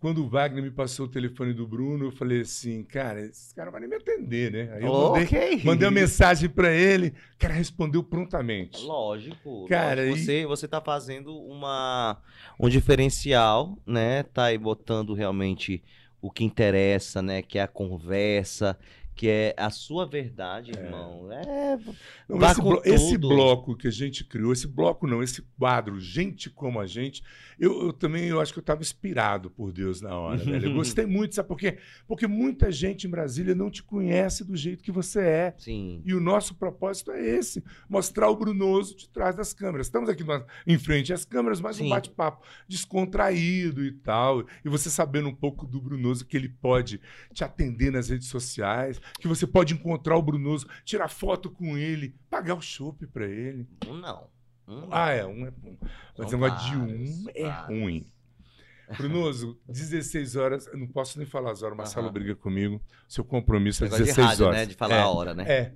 quando o Wagner me passou o telefone do Bruno, eu falei assim, cara, esse cara não vai nem me atender, né? Aí eu mandei, mandei uma mensagem para ele, o cara respondeu prontamente. Lógico. Cara, lógico. e- você, você tá fazendo uma, um diferencial, né? Tá aí botando realmente o que interessa, né? Que é a conversa, que é a sua verdade, irmão. É. Não, Vá esse, com blo- esse tudo. bloco que a gente criou, esse bloco não, esse quadro, gente como a gente, eu, eu também eu acho que eu estava inspirado por Deus na hora, velho. Eu gostei muito, sabe por quê? Porque muita gente em Brasília não te conhece do jeito que você é. Sim. E o nosso propósito é esse: mostrar o Brunoso de trás das câmeras. Estamos aqui em frente às câmeras, mas um Sim. bate-papo descontraído e tal. E você sabendo um pouco do Brunoso, que ele pode te atender nas redes sociais, que você pode encontrar o Brunoso, tirar foto com ele, pagar o chopp para ele. Um não. Um não. Ah, é, um é bom. Mas o negócio de um é ruim. Brunoso, 16 horas, eu não posso nem falar as horas, Marcelo Aham. briga comigo. Seu compromisso é Negócio 16 de rádio, horas. né? De falar é, a hora, né? É,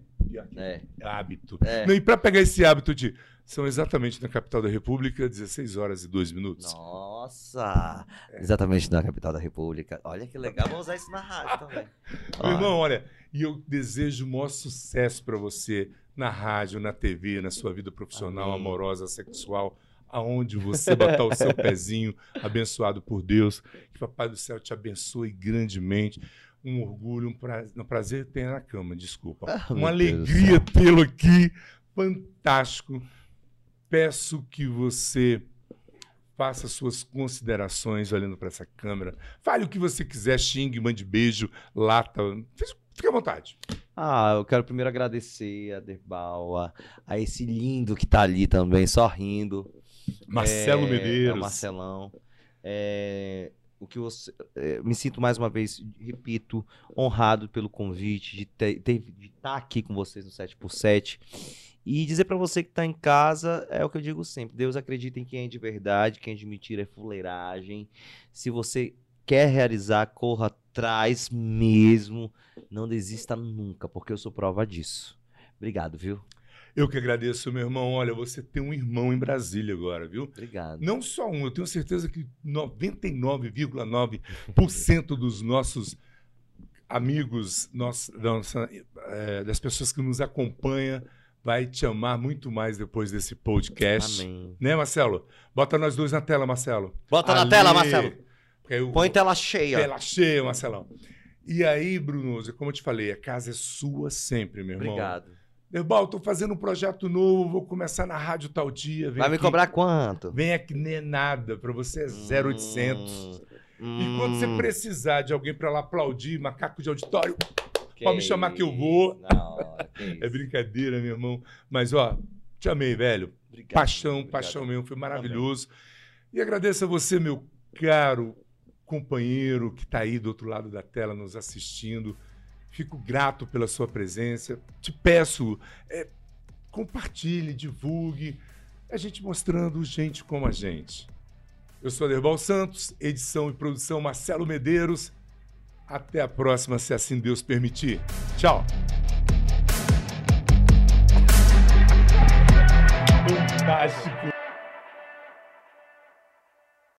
É. é hábito. É. Não, e para pegar esse hábito de. São exatamente na capital da República, 16 horas e 2 minutos. Nossa! É. Exatamente na capital da República. Olha que legal, vamos usar isso na rádio também. Meu irmão, olha, e eu desejo o maior sucesso para você na rádio, na TV, na sua vida profissional, Amém. amorosa, sexual, aonde você botar o seu pezinho, abençoado por Deus. Que o Papai do Céu te abençoe grandemente. Um orgulho, um prazer, um prazer ter na cama, desculpa. Ah, Uma alegria tê-lo aqui, fantástico. Peço que você faça suas considerações olhando para essa câmera. Fale o que você quiser, xingue, mande beijo, lata. Fique à vontade. Ah, eu quero primeiro agradecer a Derbal, a, a esse lindo que tá ali também, sorrindo. Marcelo É, Medeiros. É Marcelão. É, o que você, é, me sinto mais uma vez, repito, honrado pelo convite de ter- de estar aqui com vocês no 7x7. E dizer pra você que tá em casa é o que eu digo sempre: Deus acredita em quem é de verdade, quem é de mentira é fuleiragem. Se você quer realizar, corra atrás mesmo. Não desista nunca, porque eu sou prova disso. Obrigado, viu? Eu que agradeço, meu irmão. Olha, você tem um irmão em Brasília agora, viu? Obrigado. Não só um, eu tenho certeza que 99,9% dos nossos amigos, nossa, eh, das pessoas que nos acompanham, vai te amar muito mais depois desse podcast. Amém. Né, Marcelo? Bota nós dois na tela, Marcelo. Bota na Ali. tela, Marcelo. O- Põe tela cheia. Tela cheia, Marcelão. E aí, Brunoso, como eu te falei, a casa é sua sempre, meu irmão. Obrigado. Derbal, tô fazendo um projeto novo, vou começar na rádio tal dia. Vai me aqui. cobrar quanto? Vem aqui, nem é nada. Pra você é 0,800. Hum, E quando você hum, precisar de alguém pra lá aplaudir, macaco de auditório, que pode me chamar que eu vou. que é brincadeira, meu irmão. Mas, ó, Te amei, velho. Obrigado, paixão, obrigado. paixão mesmo, foi maravilhoso. E agradeço a você, meu caro companheiro que está aí do outro lado da tela nos assistindo. Fico grato pela sua presença. Te peço, é, compartilhe, divulgue. A gente mostrando gente como a gente. Eu sou Aderbal Santos, edição e produção Marcelo Medeiros. Até a próxima, se assim Deus permitir. Tchau. Fantástico.